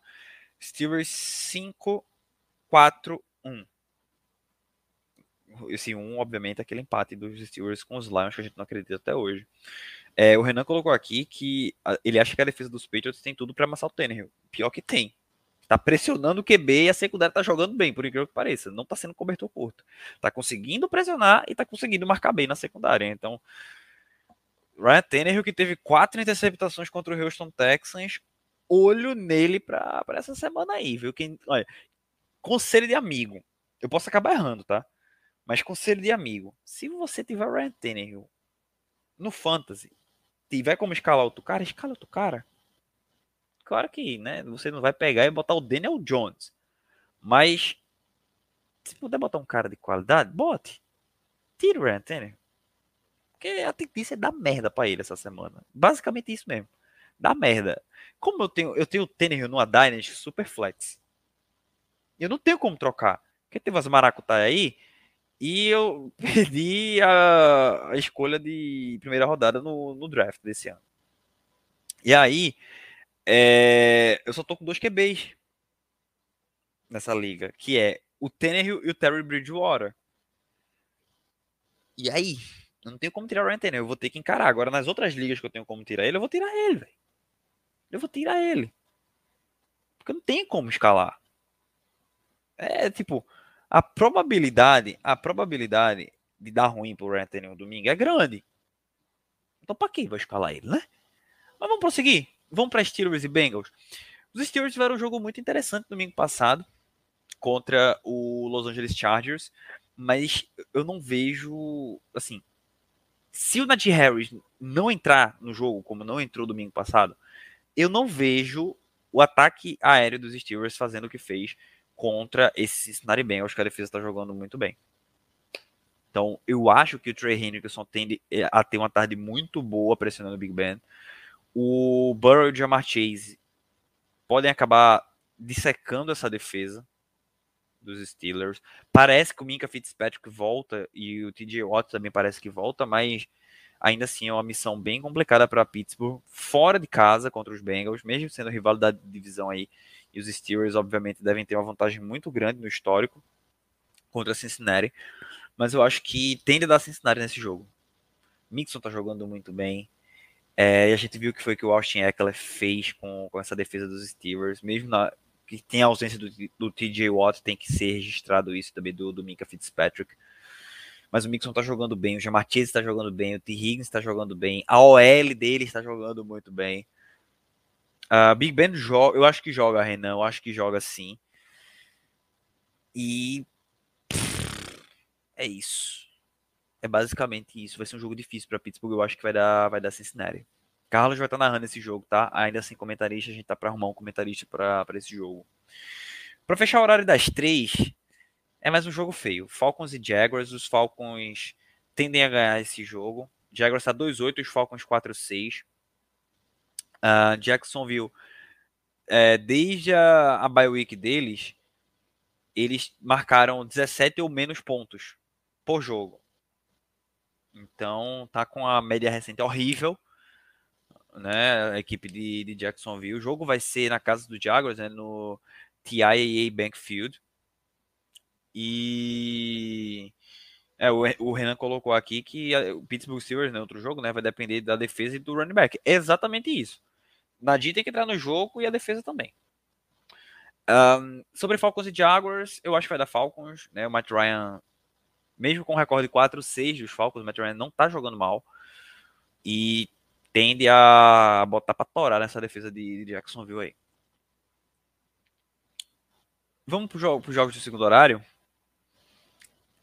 Steelers 5-4-1. Esse 1, obviamente, é aquele empate dos Steelers com os Lions que a gente não acredita até hoje. É, o Renan colocou aqui que ele acha que a defesa dos Patriots tem tudo para amassar o Tannehill. Pior que tem. Está pressionando o QB e a secundária está jogando bem, por incrível que pareça. Não está sendo cobertor curto. Está conseguindo pressionar e está conseguindo marcar bem na secundária. Então, Ryan Tannehill, que teve quatro interceptações contra o Houston Texans, olho nele para essa semana aí, viu? Quem, olha, conselho de amigo. Eu posso acabar errando, tá? Mas conselho de amigo. Se você tiver Ryan Tannehill no Fantasy, tiver como escalar outro cara, escala outro cara. Claro que, né, você não vai pegar e botar o Daniel Jones. Mas se puder botar um cara de qualidade, bote. Tira o Ryan. Porque a tendência é dar merda para ele essa semana. Basicamente isso mesmo. Dá merda. Como eu tenho, eu tenho o Tannehill numa Dynasty super flex. Eu não tenho como trocar. Porque tem umas maracutaia aí e eu perdi a, a escolha de primeira rodada no, no, draft desse ano. E aí, é, eu só tô com dois QBs nessa liga, que é o Tannehill e o Terry Bridgewater. E aí, eu não tenho como tirar o Ryan Tannehill, eu vou ter que encarar. Agora, nas outras ligas que eu tenho como tirar ele, eu vou tirar ele, velho. Eu vou tirar ele. Porque não tem como escalar. É tipo, a probabilidade, a probabilidade de dar ruim pro Ryan Tannehill domingo é grande. Então para que vai escalar ele, né? Mas vamos prosseguir. Vamos para Steelers e Bengals. Os Steelers tiveram um jogo muito interessante domingo passado contra o Los Angeles Chargers, mas eu não vejo, assim, se o Najee Harris não entrar no jogo como não entrou domingo passado, eu não vejo o ataque aéreo dos Steelers fazendo o que fez contra esse Cincinnati Bengals que a defesa está jogando muito bem. Então, eu acho que o Trey Hendrickson tende eh, a ter uma tarde muito boa pressionando o Big Ben. O Burrow e o Jamar Chase podem acabar dissecando essa defesa dos Steelers. Parece que o Minka Fitzpatrick volta e o TJ Watt também parece que volta, mas ainda assim é uma missão bem complicada para Pittsburgh, fora de casa contra os Bengals, mesmo sendo rival da divisão aí. E os Steelers, obviamente, devem ter uma vantagem muito grande no histórico contra Cincinnati. Mas eu acho que tende a dar Cincinnati nesse jogo. Mixon tá jogando muito bem. É, e a gente viu que foi que o Austin Eckler fez com, com essa defesa dos Steelers, mesmo na, que tem a ausência do, do TJ Watt, tem que ser registrado isso também do, do Minka Fitzpatrick. Mas o Mixon tá jogando bem, o Jamartese está jogando bem, o T. Higgins está jogando bem, a OL dele está jogando muito bem. Uh, Big Ben joga, eu acho que joga, Renan, eu acho que joga sim. E é isso. É basicamente isso. Vai ser um jogo difícil para Pittsburgh, eu acho que vai dar, vai dar Cincinnati. Carlos vai estar narrando esse jogo, tá? Ainda sem comentarista, a gente tá para arrumar um comentarista para esse jogo. Para fechar o horário das três, é mais um jogo feio. Falcons e Jaguars, os Falcons tendem a ganhar esse jogo. Jaguars está 2-8, os Falcons 4-6. Uh, Jacksonville, é, desde a, a bye week deles, eles marcaram 17 ou menos pontos por jogo. Então, tá com a média recente horrível né, a equipe de, de Jacksonville. O jogo vai ser na casa do Jaguars, né, no TIAA Bank Field. E é, o, Renan colocou aqui que a, o Pittsburgh Steelers, né, outro jogo, né, vai depender da defesa e do running back. É exatamente isso. Nadir tem que entrar no jogo e a defesa também. Um, sobre Falcons e Jaguars, eu acho que vai dar Falcons, né? O Matt Ryan, mesmo com o recorde de 4-6 dos Falcons, o Matt Ryan não tá jogando mal. E tende a botar para torar nessa defesa de, Jacksonville aí. Vamos para os jogos do segundo horário.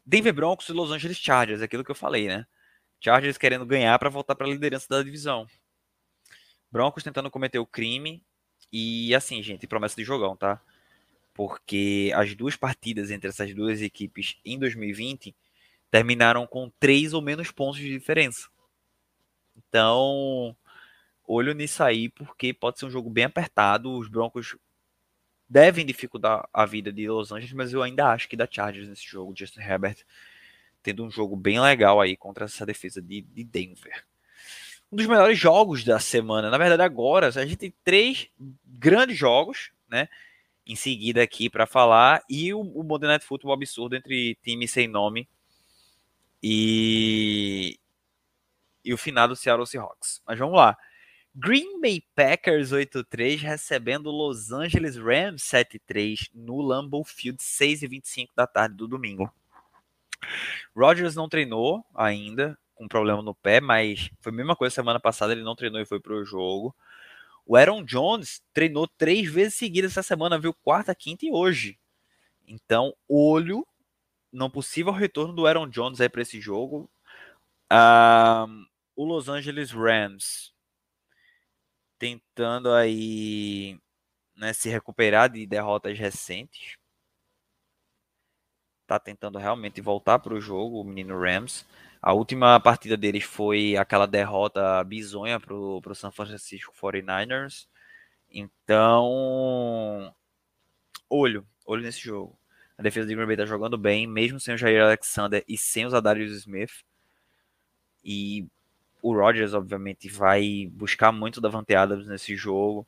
Denver Broncos e Los Angeles Chargers, aquilo que eu falei, né? Chargers querendo ganhar para voltar para a liderança da divisão. Broncos tentando cometer o crime. E assim, gente, promessa de jogão, tá? Porque as duas partidas entre essas duas equipes em 2020 terminaram com três ou menos pontos de diferença. Então, olho nisso aí, porque pode ser um jogo bem apertado. Os Broncos devem dificultar a vida de Los Angeles, mas eu ainda acho que dá Chargers nesse jogo. Justin Herbert tendo um jogo bem legal aí contra essa defesa de, de Denver. Um dos melhores jogos da semana. Na verdade, agora a gente tem três grandes jogos, né? Em seguida aqui para falar. E o, o Monday Night Football absurdo entre times sem nome. E, e o finado Seattle Seahawks. Mas vamos lá. Green Bay Packers 8-3 recebendo Los Angeles Rams 7-3 no Lambeau Field 6h25 da tarde do domingo. Rodgers não treinou ainda, com problema no pé, mas foi a mesma coisa semana passada, ele não treinou e foi pro jogo. O Aaron Jones treinou três vezes seguidas essa semana, viu? Quarta, quinta e hoje. Então, olho no possível retorno do Aaron Jones aí para esse jogo. Um, o Los Angeles Rams tentando aí né, se recuperar de derrotas recentes. Tá tentando realmente voltar para o jogo, o menino Rams. A última partida deles foi aquela derrota bizonha para o San Francisco 49ers. Então, olho, olho nesse jogo. A defesa de Green Bay tá jogando bem, mesmo sem o Jair Alexander e sem os Adarius Smith. E o Rodgers, obviamente, vai buscar muito da Vante Adams nesse jogo.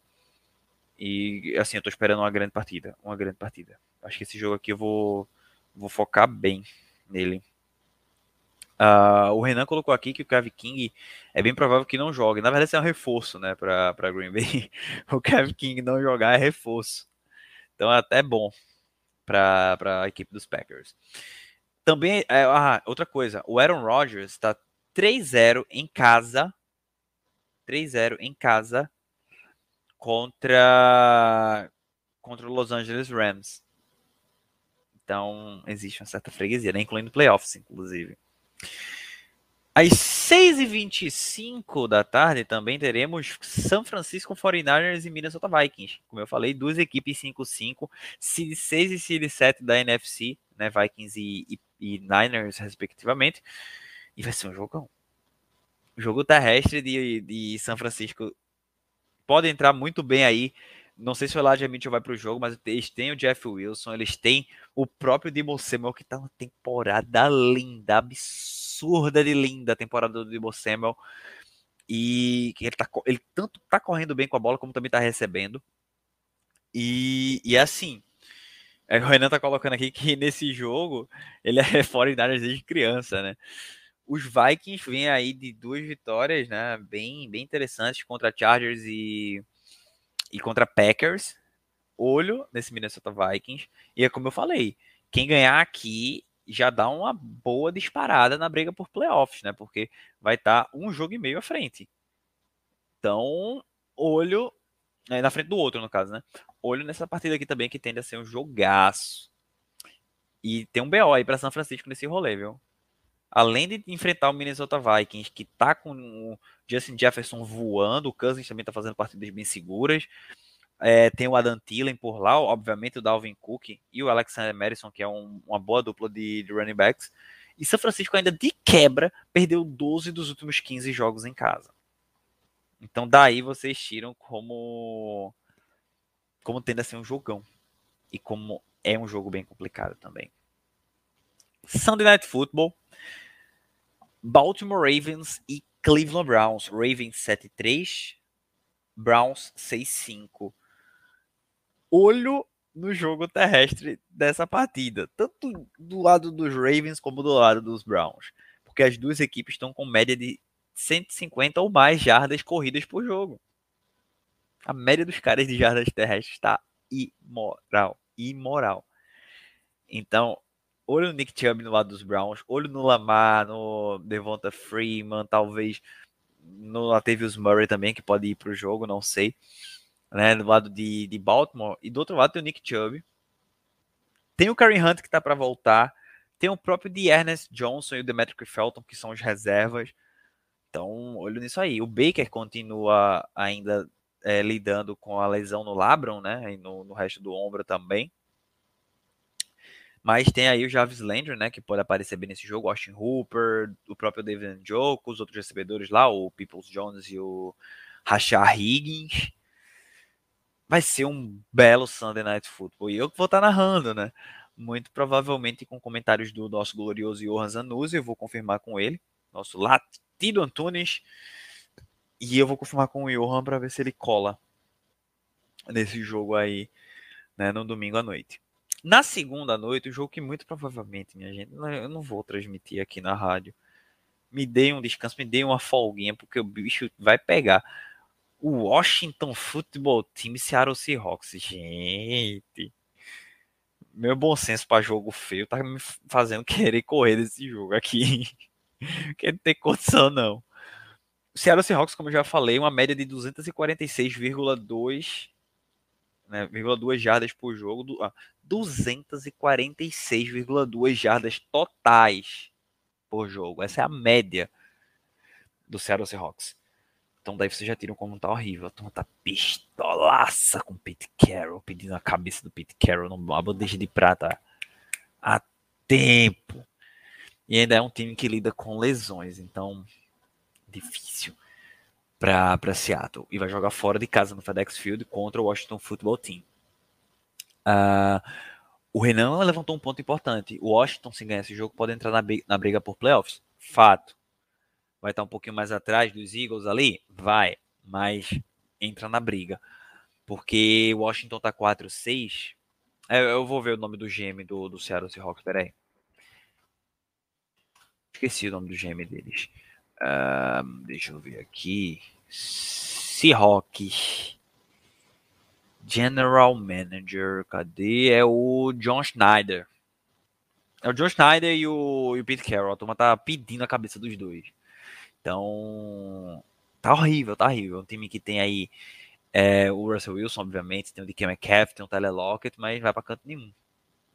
E, assim, eu tô esperando uma grande partida. Uma grande partida. Acho que esse jogo aqui eu vou, vou focar bem nele. Uh, o Renan colocou aqui que o Kevin King é bem provável que não jogue. Na verdade, isso é um reforço, né, para Green Bay. o Kevin King não jogar é reforço. Então é até bom para a equipe dos Packers. Também, é, ah, outra coisa, o Aaron Rodgers está 3-0 em casa. 3-0 em casa contra contra o Los Angeles Rams. Então, existe uma certa freguesia, né? incluindo playoffs, inclusive. Às 6h25 da tarde também teremos São Francisco 49ers e Minnesota Vikings. Como eu falei, duas equipes 5-5, Seed 6 e Seed 7 da NFC, né, Vikings e, e, e, Niners, respectivamente. E vai ser um jogão. O jogo terrestre de, de São Francisco pode entrar muito bem aí. Não sei se o Elijah Mitchell vai para o jogo, mas eles têm o Jeff Wilson, eles têm o próprio Debo Samuel, que está uma temporada linda, absurda absurda de linda a temporada do Debo Samuel. E ele, tá, ele tanto tá correndo bem com a bola, como também tá recebendo. E, e é assim. É, o Renan tá colocando aqui que nesse jogo ele é fora desde criança, né? Os Vikings vêm aí de duas vitórias, né? Bem, bem interessantes contra Chargers e, e contra Packers. Olho nesse Minnesota Vikings. E é como eu falei, quem ganhar aqui já dá uma boa disparada na briga por playoffs, né? Porque vai estar tá um jogo e meio à frente. Então, olho é, na frente do outro, no caso, né? Olho nessa partida aqui também que tende a ser um jogaço. E tem um BO aí para São Francisco nesse rolê, viu? Além de enfrentar o Minnesota Vikings, que tá com o Justin Jefferson voando, o Cousins também tá fazendo partidas bem seguras. É, tem o Adam Thielen por lá, obviamente o Dalvin Cook e o Alexander Madison, que é um, uma boa dupla de, de, running backs. E São Francisco ainda de quebra perdeu 12 dos últimos 15 jogos em casa. Então daí vocês tiram como como tende a ser um jogão e como é um jogo bem complicado também. Sunday Night Football, Baltimore Ravens e Cleveland Browns. Ravens 7-3, Browns 6-5 olho no jogo terrestre dessa partida, tanto do lado dos Ravens como do lado dos Browns, porque as duas equipes estão com média de 150 ou mais jardas corridas por jogo. A média dos caras de jardas terrestres está imoral, imoral. Então, olho no Nick Chubb no lado dos Browns, olho no Lamar, no Devonta Freeman, talvez no Latavius Murray também, que pode ir para o jogo, não sei né, do lado de, de Baltimore, e do outro lado tem o Nick Chubb. Tem o Karen Hunt que está para voltar, tem o próprio de Ernest Johnson e o Demetric Felton, que são os reservas. Então, olho nisso aí. O Baker continua ainda é, lidando com a lesão no labrum, né? E no, no, resto do ombro também. Mas tem aí o Jarvis Landry, né? Que pode aparecer bem nesse jogo. Austin Hooper, o próprio David Njoku, os outros recebedores lá, o Peoples Jones e o Rashard Higgins vai ser um belo Sunday Night Football. E eu que vou estar narrando, né? Muito provavelmente com comentários do nosso glorioso Johan Zanuzzi, eu vou confirmar com ele, nosso Latido Antunes, e eu vou confirmar com o Johan para ver se ele cola nesse jogo aí, né, no domingo à noite. Na segunda noite, o jogo que muito provavelmente, minha gente, eu não vou transmitir aqui na rádio. Me dê um descanso, me dê uma folguinha, porque o bicho vai pegar o Washington Football Team Seattle Seahawks. Gente, meu bom senso para jogo feio tá me fazendo querer correr desse jogo aqui. que não tem condição, não. O Seattle Seahawks, como eu já falei, uma média de 246,2 né, jardas por jogo. Ah, 246,2 jardas totais por jogo. Essa é a média do Seattle Seahawks. Então daí você já tira como tá horrível. A turma tá pistolaça com o Pete Carroll, pedindo a cabeça do Pete Carroll numa bandeja de prata há tempo. E ainda é um time que lida com lesões, então difícil para Seattle. E vai jogar fora de casa no FedEx Field contra o Washington Football Team. Uh, o Renan levantou um ponto importante. O Washington, se ganhar esse jogo, pode entrar na, na briga por playoffs. Fato vai estar um pouquinho mais atrás dos Eagles ali? Vai, mas entra na briga. Porque Washington tá 4-6. É, eu vou ver o nome do GM do, do Seattle Seahawks, peraí. Esqueci o nome do GM deles. Deixa eu ver aqui. Seahawks. General Manager, cadê? É o John Schneider. É o John Schneider e o, e o Pete Carroll. A turma tá pedindo a cabeça dos dois. Então, tá horrível, tá horrível. Um time que tem aí é, o Russell Wilson, obviamente, tem o DK Metcalf, tem o Tyler Lockett, mas vai para canto nenhum.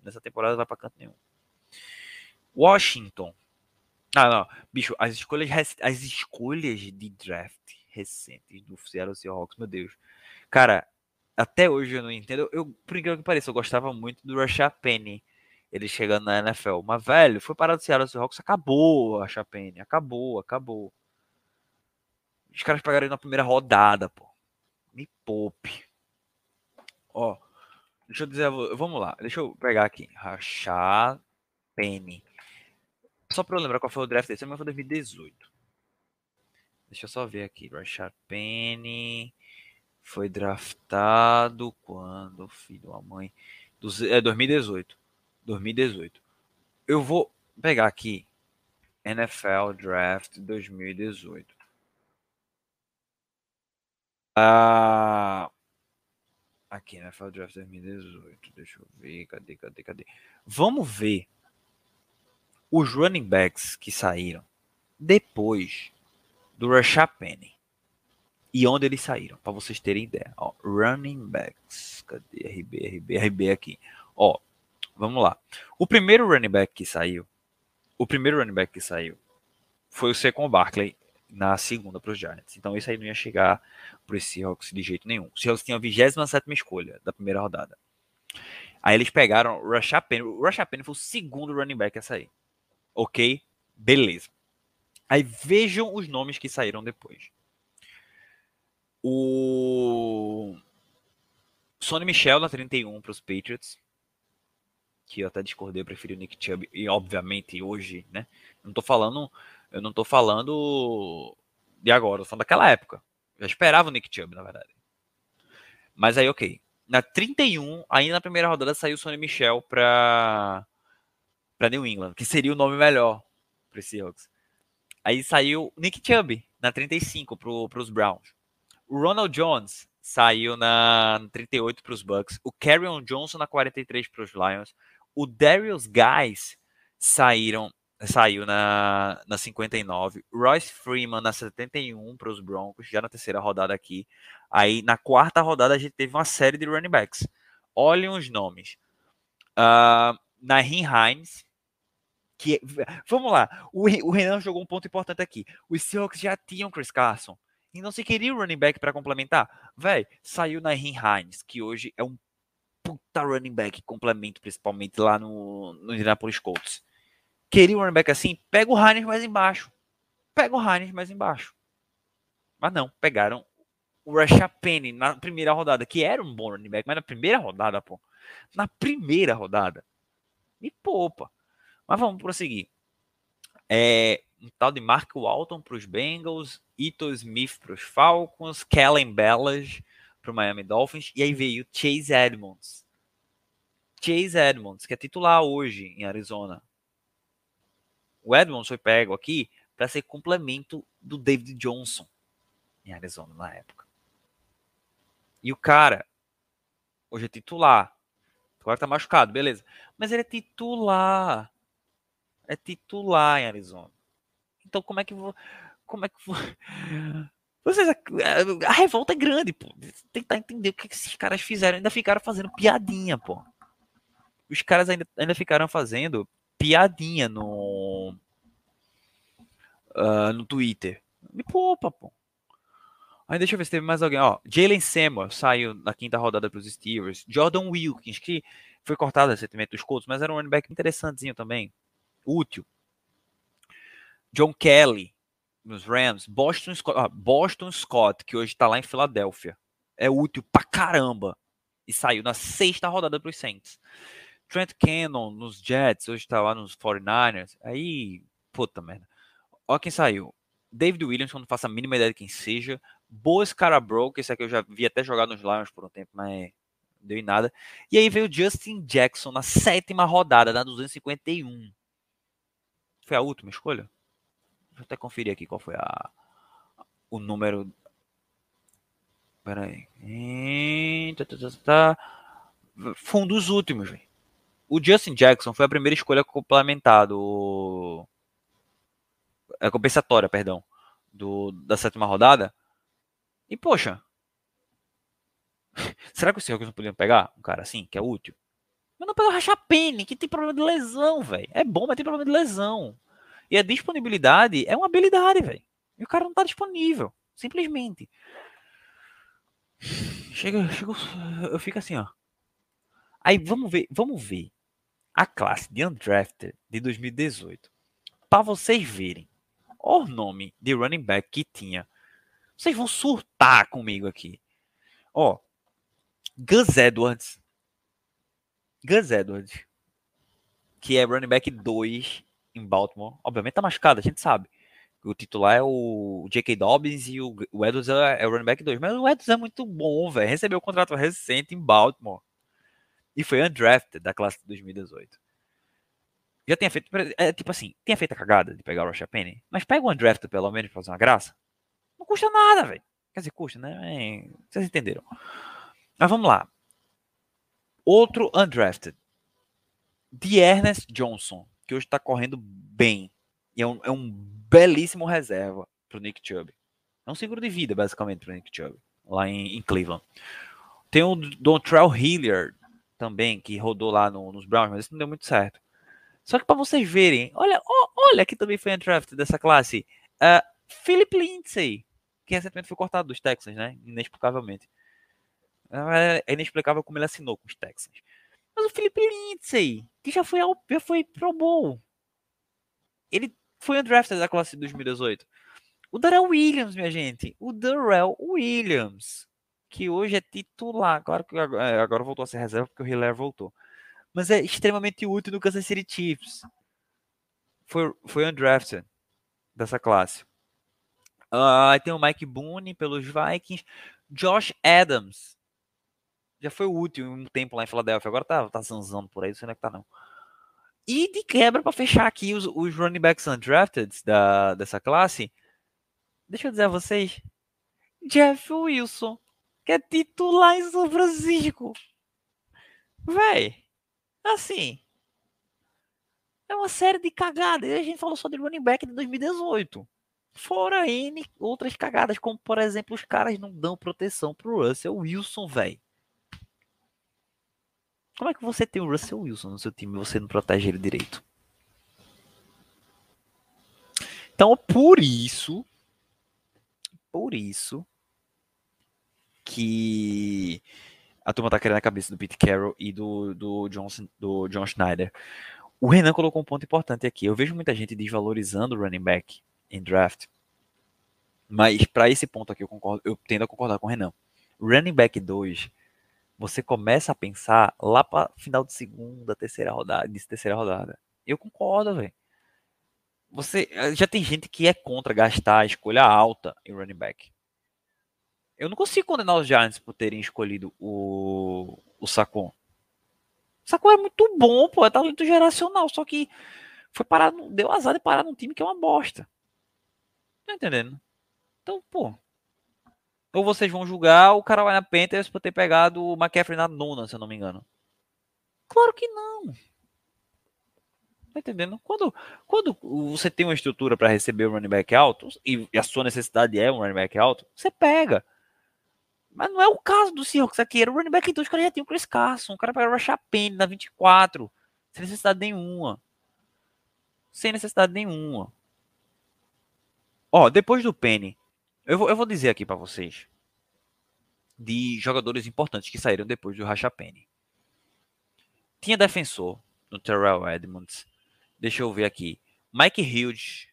Nessa temporada vai para canto nenhum. Washington Ah, não. Bicho, as escolhas, as escolhas de draft recentes do Seattle Seahawks, meu Deus. Cara, até hoje eu não entendo. Eu, por incrível que pareça, eu gostava muito do Rashad Penny. Ele chegando na NFL. Mas, velho, foi parado do Seattle Seahawks, acabou Rashad Penny. Acabou, acabou. Os caras pegaram ele na primeira rodada, pô. Me poupe. Ó, deixa eu dizer, vamos lá. Deixa eu pegar aqui. Rashad Penny. Só pra eu lembrar qual foi o draft desse, mas foi 2018. Deixa eu só ver aqui. Rashad Penny foi draftado quando, filho da mãe? É 2018. 2018. Eu vou pegar aqui NFL Draft 2018. Ah, aqui, NFL Draft 2018. Deixa eu ver. Cadê, cadê, cadê? Vamos ver os running backs que saíram depois do Rashad Penny. E onde eles saíram, para vocês terem ideia. Ó, running backs. Cadê RB, RB, RB aqui? Ó, vamos lá. O primeiro running back que saiu, o primeiro running back que saiu foi o Secon Barkley na segunda para os Giants. Então isso aí não ia chegar para os Seahawks de jeito nenhum. Os Seahawks tinham a 27 escolha da primeira rodada. Aí eles pegaram o Rashad Penny. O Rashad Penny foi o segundo running back a sair. Ok? Beleza. Aí vejam os nomes que saíram depois. O Sonny Michel na 31 para os Patriots. Que eu até discordei, eu preferi o Nick Chubb. E obviamente hoje, né? Não tô falando. Eu não tô falando de agora, eu tô falando daquela época. Eu esperava o Nick Chubb, na verdade. Mas aí, ok. Na 31, ainda na primeira rodada, saiu o Sonny Michel para para New England, que seria o nome melhor para Seahawks. Aí saiu Nick Chubb na 35 para os Browns. O Ronald Jones saiu na 38 para os Bucks. O Carrion Johnson na 43 para os Lions. O Darius Guys saíram, saiu na, na 59. Royce Freeman na 71 para os Broncos, já na terceira rodada aqui. Aí na quarta rodada a gente teve uma série de running backs. Olhem os nomes. Uh, Nahin Hines, que vamos lá, o, o Renan jogou um ponto importante aqui. Os Seahawks já tinham Chris Carson e não se queria o running back para complementar. Véi, saiu na Hines, que hoje é um puta running back, complemento principalmente lá no, no Indianapolis Colts. Queria um running back assim? Pega o Hines mais embaixo. Pega o Hines mais embaixo. Mas não, pegaram o Rashad Penny na primeira rodada, que era um bom running back, mas na primeira rodada, pô. Na primeira rodada. Me poupa. Mas vamos prosseguir. É, um tal de Mark Walton para os Bengals, Ito Smith para os Falcons, Kellen Bellas para o Miami Dolphins, e aí veio Chase Edmonds. Chase Edmonds, que é titular hoje em Arizona. O Edmonds foi pego aqui para ser complemento do David Johnson em Arizona na época. E o cara hoje é titular. Agora tá machucado, beleza. Mas ele é titular. É titular em Arizona. Então como é que vou. Como é que vou. Vocês, a, revolta é grande, pô. Tentar entender o que esses caras fizeram. Ainda ficaram fazendo piadinha, pô. Os caras ainda, ainda ficaram fazendo piadinha no. Uh, no Twitter. Me poupa, pô. Aí deixa eu ver se teve mais alguém. Ó, Jalen Samuel saiu na quinta rodada para os Steelers. Jordan Wilkins, que foi cortado recentemente dos Colts, mas era um running back interessantezinho também. Útil. John Kelly nos Rams, Boston Scott, Boston Scott, que hoje está lá em Filadélfia, é útil pra caramba e saiu na sexta rodada para os Saints. Trent Cannon nos Jets, hoje está lá nos 49ers. Aí, puta merda. Ó quem saiu. David Williams, não faço a mínima ideia de quem seja. Boa Scarborough, que esse aqui eu já vi até jogar nos Lions por um tempo, mas deu em nada. E aí veio Justin Jackson na sétima rodada, da 251. Foi a última escolha? Deixa eu até conferir aqui qual foi a, o número. Pera aí. Tá, tá, tá, tá. Foi um dos últimos, véio. O Justin Jackson foi a primeira escolha complementar do. É compensatória, perdão. Do, da sétima rodada. E, poxa. Será que os Seahawks não podiam pegar um cara assim, que é útil? Mas não pegou o Rachapene, que tem problema de lesão, velho. É bom, mas tem problema de lesão. E a disponibilidade é uma habilidade, velho. E o cara não tá disponível. Simplesmente. Chega, chega, eu fico assim, ó. Aí vamos ver, vamos ver a classe de undrafted de 2018. Para vocês verem o nome de running back que tinha. Vocês vão surtar comigo aqui. Ó, Gus Edwards. Gus Edwards. Que é running back 2 em Baltimore. Obviamente tá machucado, a gente sabe. O titular é o J.K. Dobbins e o, Edwards é, é, o running back 2. Mas o Edwards é muito bom, velho. Recebeu o um contrato recente em Baltimore. E foi undrafted da classe de 2018. Já tinha feito. É, tipo assim, tinha feito a cagada de pegar o Rocha Penny. Mas pega o undrafted pelo menos pra fazer uma graça. Não custa nada, velho. Quer dizer, custa, né? Vocês entenderam. Mas vamos lá. Outro undrafted. De Ernest Johnson, que hoje está correndo bem. E é um, é um belíssimo reserva para o Nick Chubb. É um seguro de vida, basicamente, para o Nick Chubb, lá em, em, Cleveland. Tem o Dontrell Hilliard também, que rodou lá no, nos Browns, mas isso não deu muito certo. Só que para vocês verem, olha, olha que também foi undrafted dessa classe. Uh, Philip Lindsay, que recentemente foi cortado dos Texans, né? Inexplicavelmente. É inexplicável como ele assinou com os Texans. Mas o Philip Lindsay, que já foi, ao, já foi Pro Bowl. Ele foi undrafted da classe de 2018. O Darrell Williams, minha gente. O Darrell Williams. Que hoje é titular. Claro que agora, é, agora voltou a ser reserva porque o Hiller voltou. Mas é extremamente útil no Kansas City Chiefs. Foi, foi undrafted dessa classe. Uh, tem o Mike Boone pelos Vikings. Josh Adams. Já foi útil um tempo lá em Filadélfia. Agora tá, tá zanzando por aí, não sei onde é que tá não. E de quebra, para fechar aqui os, os running backs undrafted da, dessa classe, deixa eu dizer a vocês: Jeff Wilson, é titular em São Francisco. Véi, assim, é uma série de cagadas. A gente falou só de running back de 2018. Fora N outras cagadas, como por exemplo, os caras não dão proteção pro Russell Wilson, velho. Como é que você tem o Russell Wilson no seu time e você não protege ele direito? Então, por isso, por isso que a turma tá querendo a cabeça do Pete Carroll e do, do, Johnson, do John Schneider. O Renan colocou um ponto importante aqui. Eu vejo muita gente desvalorizando o running back em draft. Mas para esse ponto aqui eu concordo, eu tendo a concordar com o Renan. Running back 2 você começa a pensar lá para final de segunda, terceira rodada, de terceira rodada. Eu concordo, velho. Você já tem gente que é contra gastar a escolha alta em running back. Eu não consigo condenar os Giants por terem escolhido o o Sacon. O Sacon é muito bom, pô, é talento geracional, só que foi parado, deu azar de parar num time que é uma bosta. Tá entendendo? Então, pô, ou vocês vão julgar o Carolina Panthers por ter pegado o McCaffrey na nona, se eu não me engano. Claro que não. Tá entendendo? Quando, quando você tem uma estrutura para receber um running back alto, e a sua necessidade é um running back alto, você pega. Mas não é o caso do Seahawks aqui. Era o running back então os caras já tinham o Chris Carson. O cara pegou o Penny na 24. Sem necessidade nenhuma. Sem necessidade nenhuma. Ó, depois do Penny, eu vou, eu vou dizer aqui para vocês de jogadores importantes que saíram depois do Rachapene. Tinha defensor no Terrell Edmonds. Deixa eu ver aqui. Mike Hughes,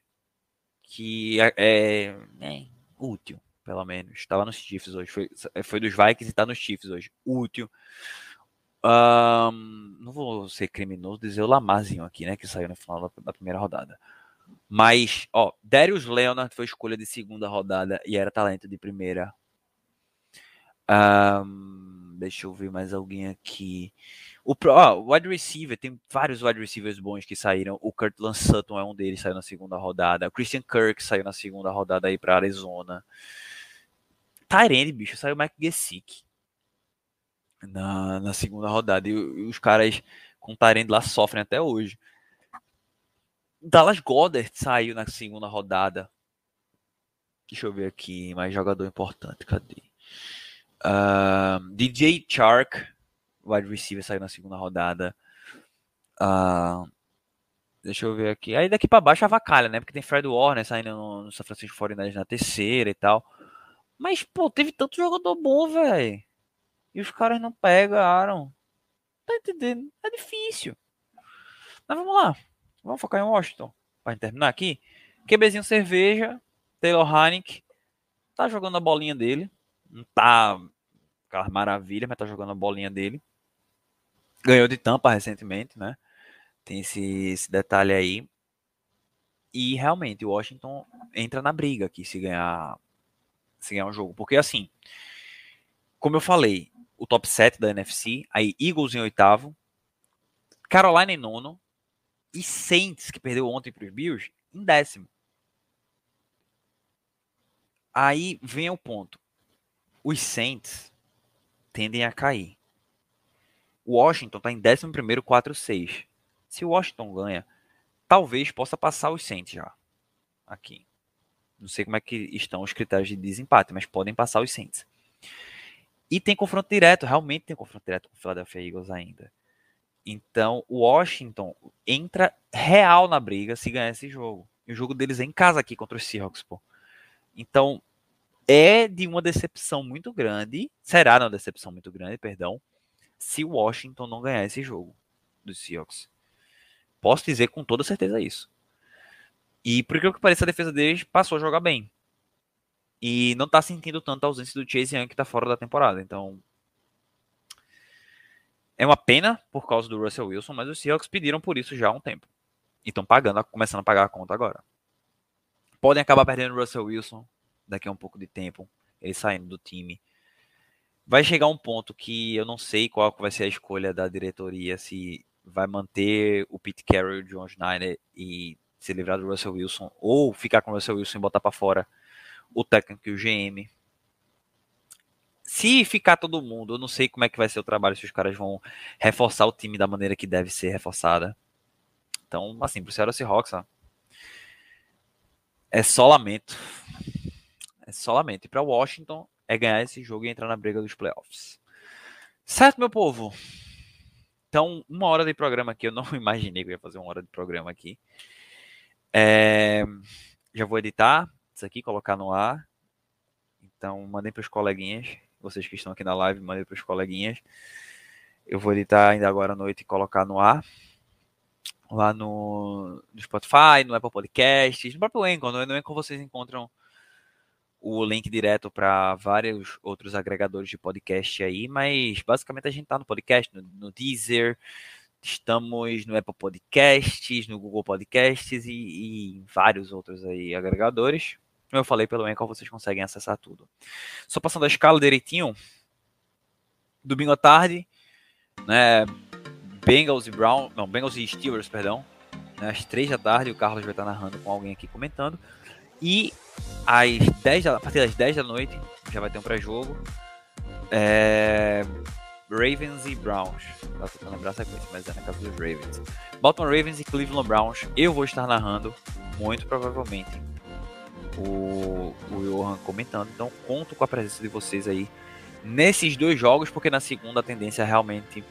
que é, é, é útil, pelo menos. Estava nos Chiefs hoje. Foi, foi dos Vikings e está nos Chiefs hoje. Útil. Um, não vou ser criminoso dizer o Lamarzinho aqui, né? Que saiu no final da, da primeira rodada. Mas, ó, Darius Leonard foi escolha de segunda rodada e era talento de primeira. Um, deixa eu ver mais alguém aqui. O ó, wide receiver, tem vários wide receivers bons que saíram. O Kurtland Sutton é um deles, saiu na segunda rodada. O Christian Kirk saiu na segunda rodada aí para Arizona. Tyrene, bicho, saiu o Mike Gesick na, na segunda rodada. E, e os caras com Tyrene lá sofrem até hoje. Dallas Goddard saiu na segunda rodada. Deixa eu ver aqui, mais jogador importante, cadê? Uh, DJ Chark, wide receiver, saiu na segunda rodada. Uh, Deixa eu ver aqui. Aí daqui para baixo avacalha, né? Porque tem Fred Warner saindo no, no São Francisco 49 na terceira e tal. Mas, pô, teve tanto jogador bom, velho. E os caras não pegaram. Tá entendendo? É difícil. Mas vamos lá. Vamos focar em Washington. Pra terminar aqui. QBzinho cerveja. Taylor Haneke. Tá jogando a bolinha dele. Não tá aquela maravilha, mas tá jogando a bolinha dele. Ganhou de tampa recentemente, né? Tem esse, esse detalhe aí. E realmente o Washington entra na briga aqui se ganhar, se ganhar um jogo. Porque assim, como eu falei, o top 7 da NFC, aí Eagles em oitavo, Carolina em nono, e Saints, que perdeu ontem para os Bills, em décimo. Aí vem o ponto. Os Saints tendem a cair. O Washington está em 11 primeiro, 4-6. Se o Washington ganha, talvez possa passar os Saints já. Aqui. Não sei como é que estão os critérios de desempate, mas podem passar os Saints. E tem confronto direto, realmente tem confronto direto com o Philadelphia Eagles ainda. Então, o Washington entra real na briga se ganhar esse jogo. E o jogo deles é em casa aqui contra os Seahawks, pô. Então, é de uma decepção muito grande, será uma decepção muito grande, perdão, se o Washington não ganhar esse jogo dos Seahawks. Posso dizer com toda certeza isso. E por que que pareça, a defesa deles passou a jogar bem. E não tá sentindo tanto a ausência do Chase Young que tá fora da temporada. Então. É uma pena por causa do Russell Wilson, mas os Seahawks pediram por isso já há um tempo. E estão pagando, começando a pagar a conta agora. Podem acabar perdendo o Russell Wilson daqui a um pouco de tempo. Ele saindo do time. Vai chegar um ponto que eu não sei qual vai ser a escolha da diretoria, se vai manter o Pete Carroll e o John Schneider e se livrar do Russell Wilson, ou ficar com o Russell Wilson e botar para fora o técnico e o GM. Se ficar todo mundo, eu não sei como é que vai ser o trabalho, se os caras vão reforçar o time da maneira que deve ser reforçada. Então, assim, pro Seattle Seahawks, ó, é só lamento. É só lamento. E para Washington é ganhar esse jogo e entrar na briga dos playoffs. Certo, meu povo? Então, uma hora de programa aqui, eu não imaginei que eu ia fazer uma hora de programa aqui. É, já vou editar isso aqui, colocar no ar. Então, mandem para os coleguinhas. Vocês que estão aqui na live, mandem para os coleguinhas. Eu vou editar ainda agora à noite e colocar no ar. Lá no, no Spotify, no Apple Podcasts, no próprio Anchor. No Anchor vocês encontram o link direto para vários outros agregadores de podcast aí, mas basicamente a gente está no podcast, no, no, Deezer, estamos no Apple Podcasts, no Google Podcasts e, e vários outros aí agregadores. Como eu falei pelo Anchor, vocês conseguem acessar tudo. Só passando a escala direitinho, domingo à tarde, né, Bengals e Brown, não, Bengals e Steelers, perdão, né, às três da tarde, o Carlos vai estar narrando com alguém aqui comentando. E às 10 da, a partir das 10 da noite já vai ter um pré-jogo. É, Ravens e Browns. Tá tentando lembrar a sequência, mas é na casa dos Ravens. Baltimore Ravens e Cleveland Browns. Eu vou estar narrando, muito provavelmente, o, o Johan comentando. Então conto com a presença de vocês aí nesses dois jogos, porque na segunda a tendência é realmente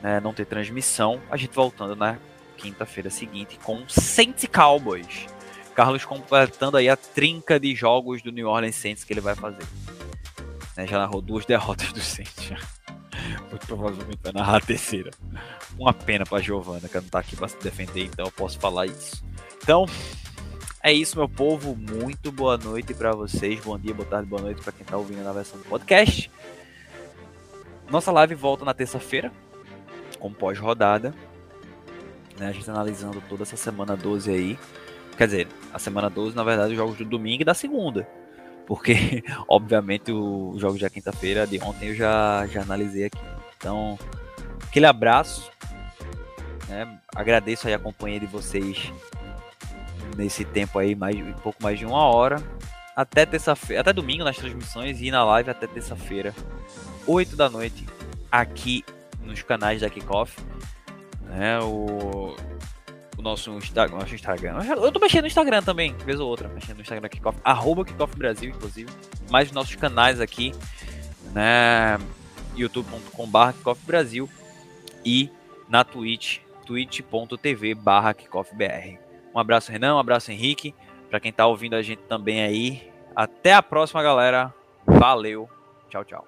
né, não ter transmissão. A gente voltando na quinta-feira seguinte com Saints Cowboys. Carlos completando aí a trinca de jogos do New Orleans Saints que ele vai fazer. Né, já narrou duas derrotas do Saints. Muito provavelmente vai narrar a terceira. Uma pena para Giovana, que não tá aqui para se defender, então eu posso falar isso. Então, é isso, meu povo. Muito boa noite para vocês. Bom dia, boa tarde, boa noite para quem tá ouvindo na versão do podcast. Nossa live volta na terça-feira, com pós-rodada. Né, a gente analisando toda essa semana 12 aí. Quer dizer, a semana 12, na verdade, os jogos do domingo e da segunda. Porque, obviamente, os jogos da quinta-feira de ontem eu já, já analisei aqui. Então, aquele abraço. Né? Agradeço aí a companhia de vocês nesse tempo aí, mais, um pouco mais de uma hora. Até terça-feira, até domingo nas transmissões e na live até terça-feira, 8 da noite, aqui nos canais da Kickoff. Né? O, o nosso, Instagram, nosso Instagram. Eu tô mexendo no Instagram também, vez ou outra, mexendo no Instagram Kickoff, arroba Kickoff Brasil, inclusive. Mais os nossos canais aqui, né? youtube.com.br Kickoff Brasil e na Twitch twitch.tv barra Um abraço, Renan, um abraço, Henrique. Para quem está ouvindo a gente também aí. Até a próxima, galera. Valeu. Tchau, tchau.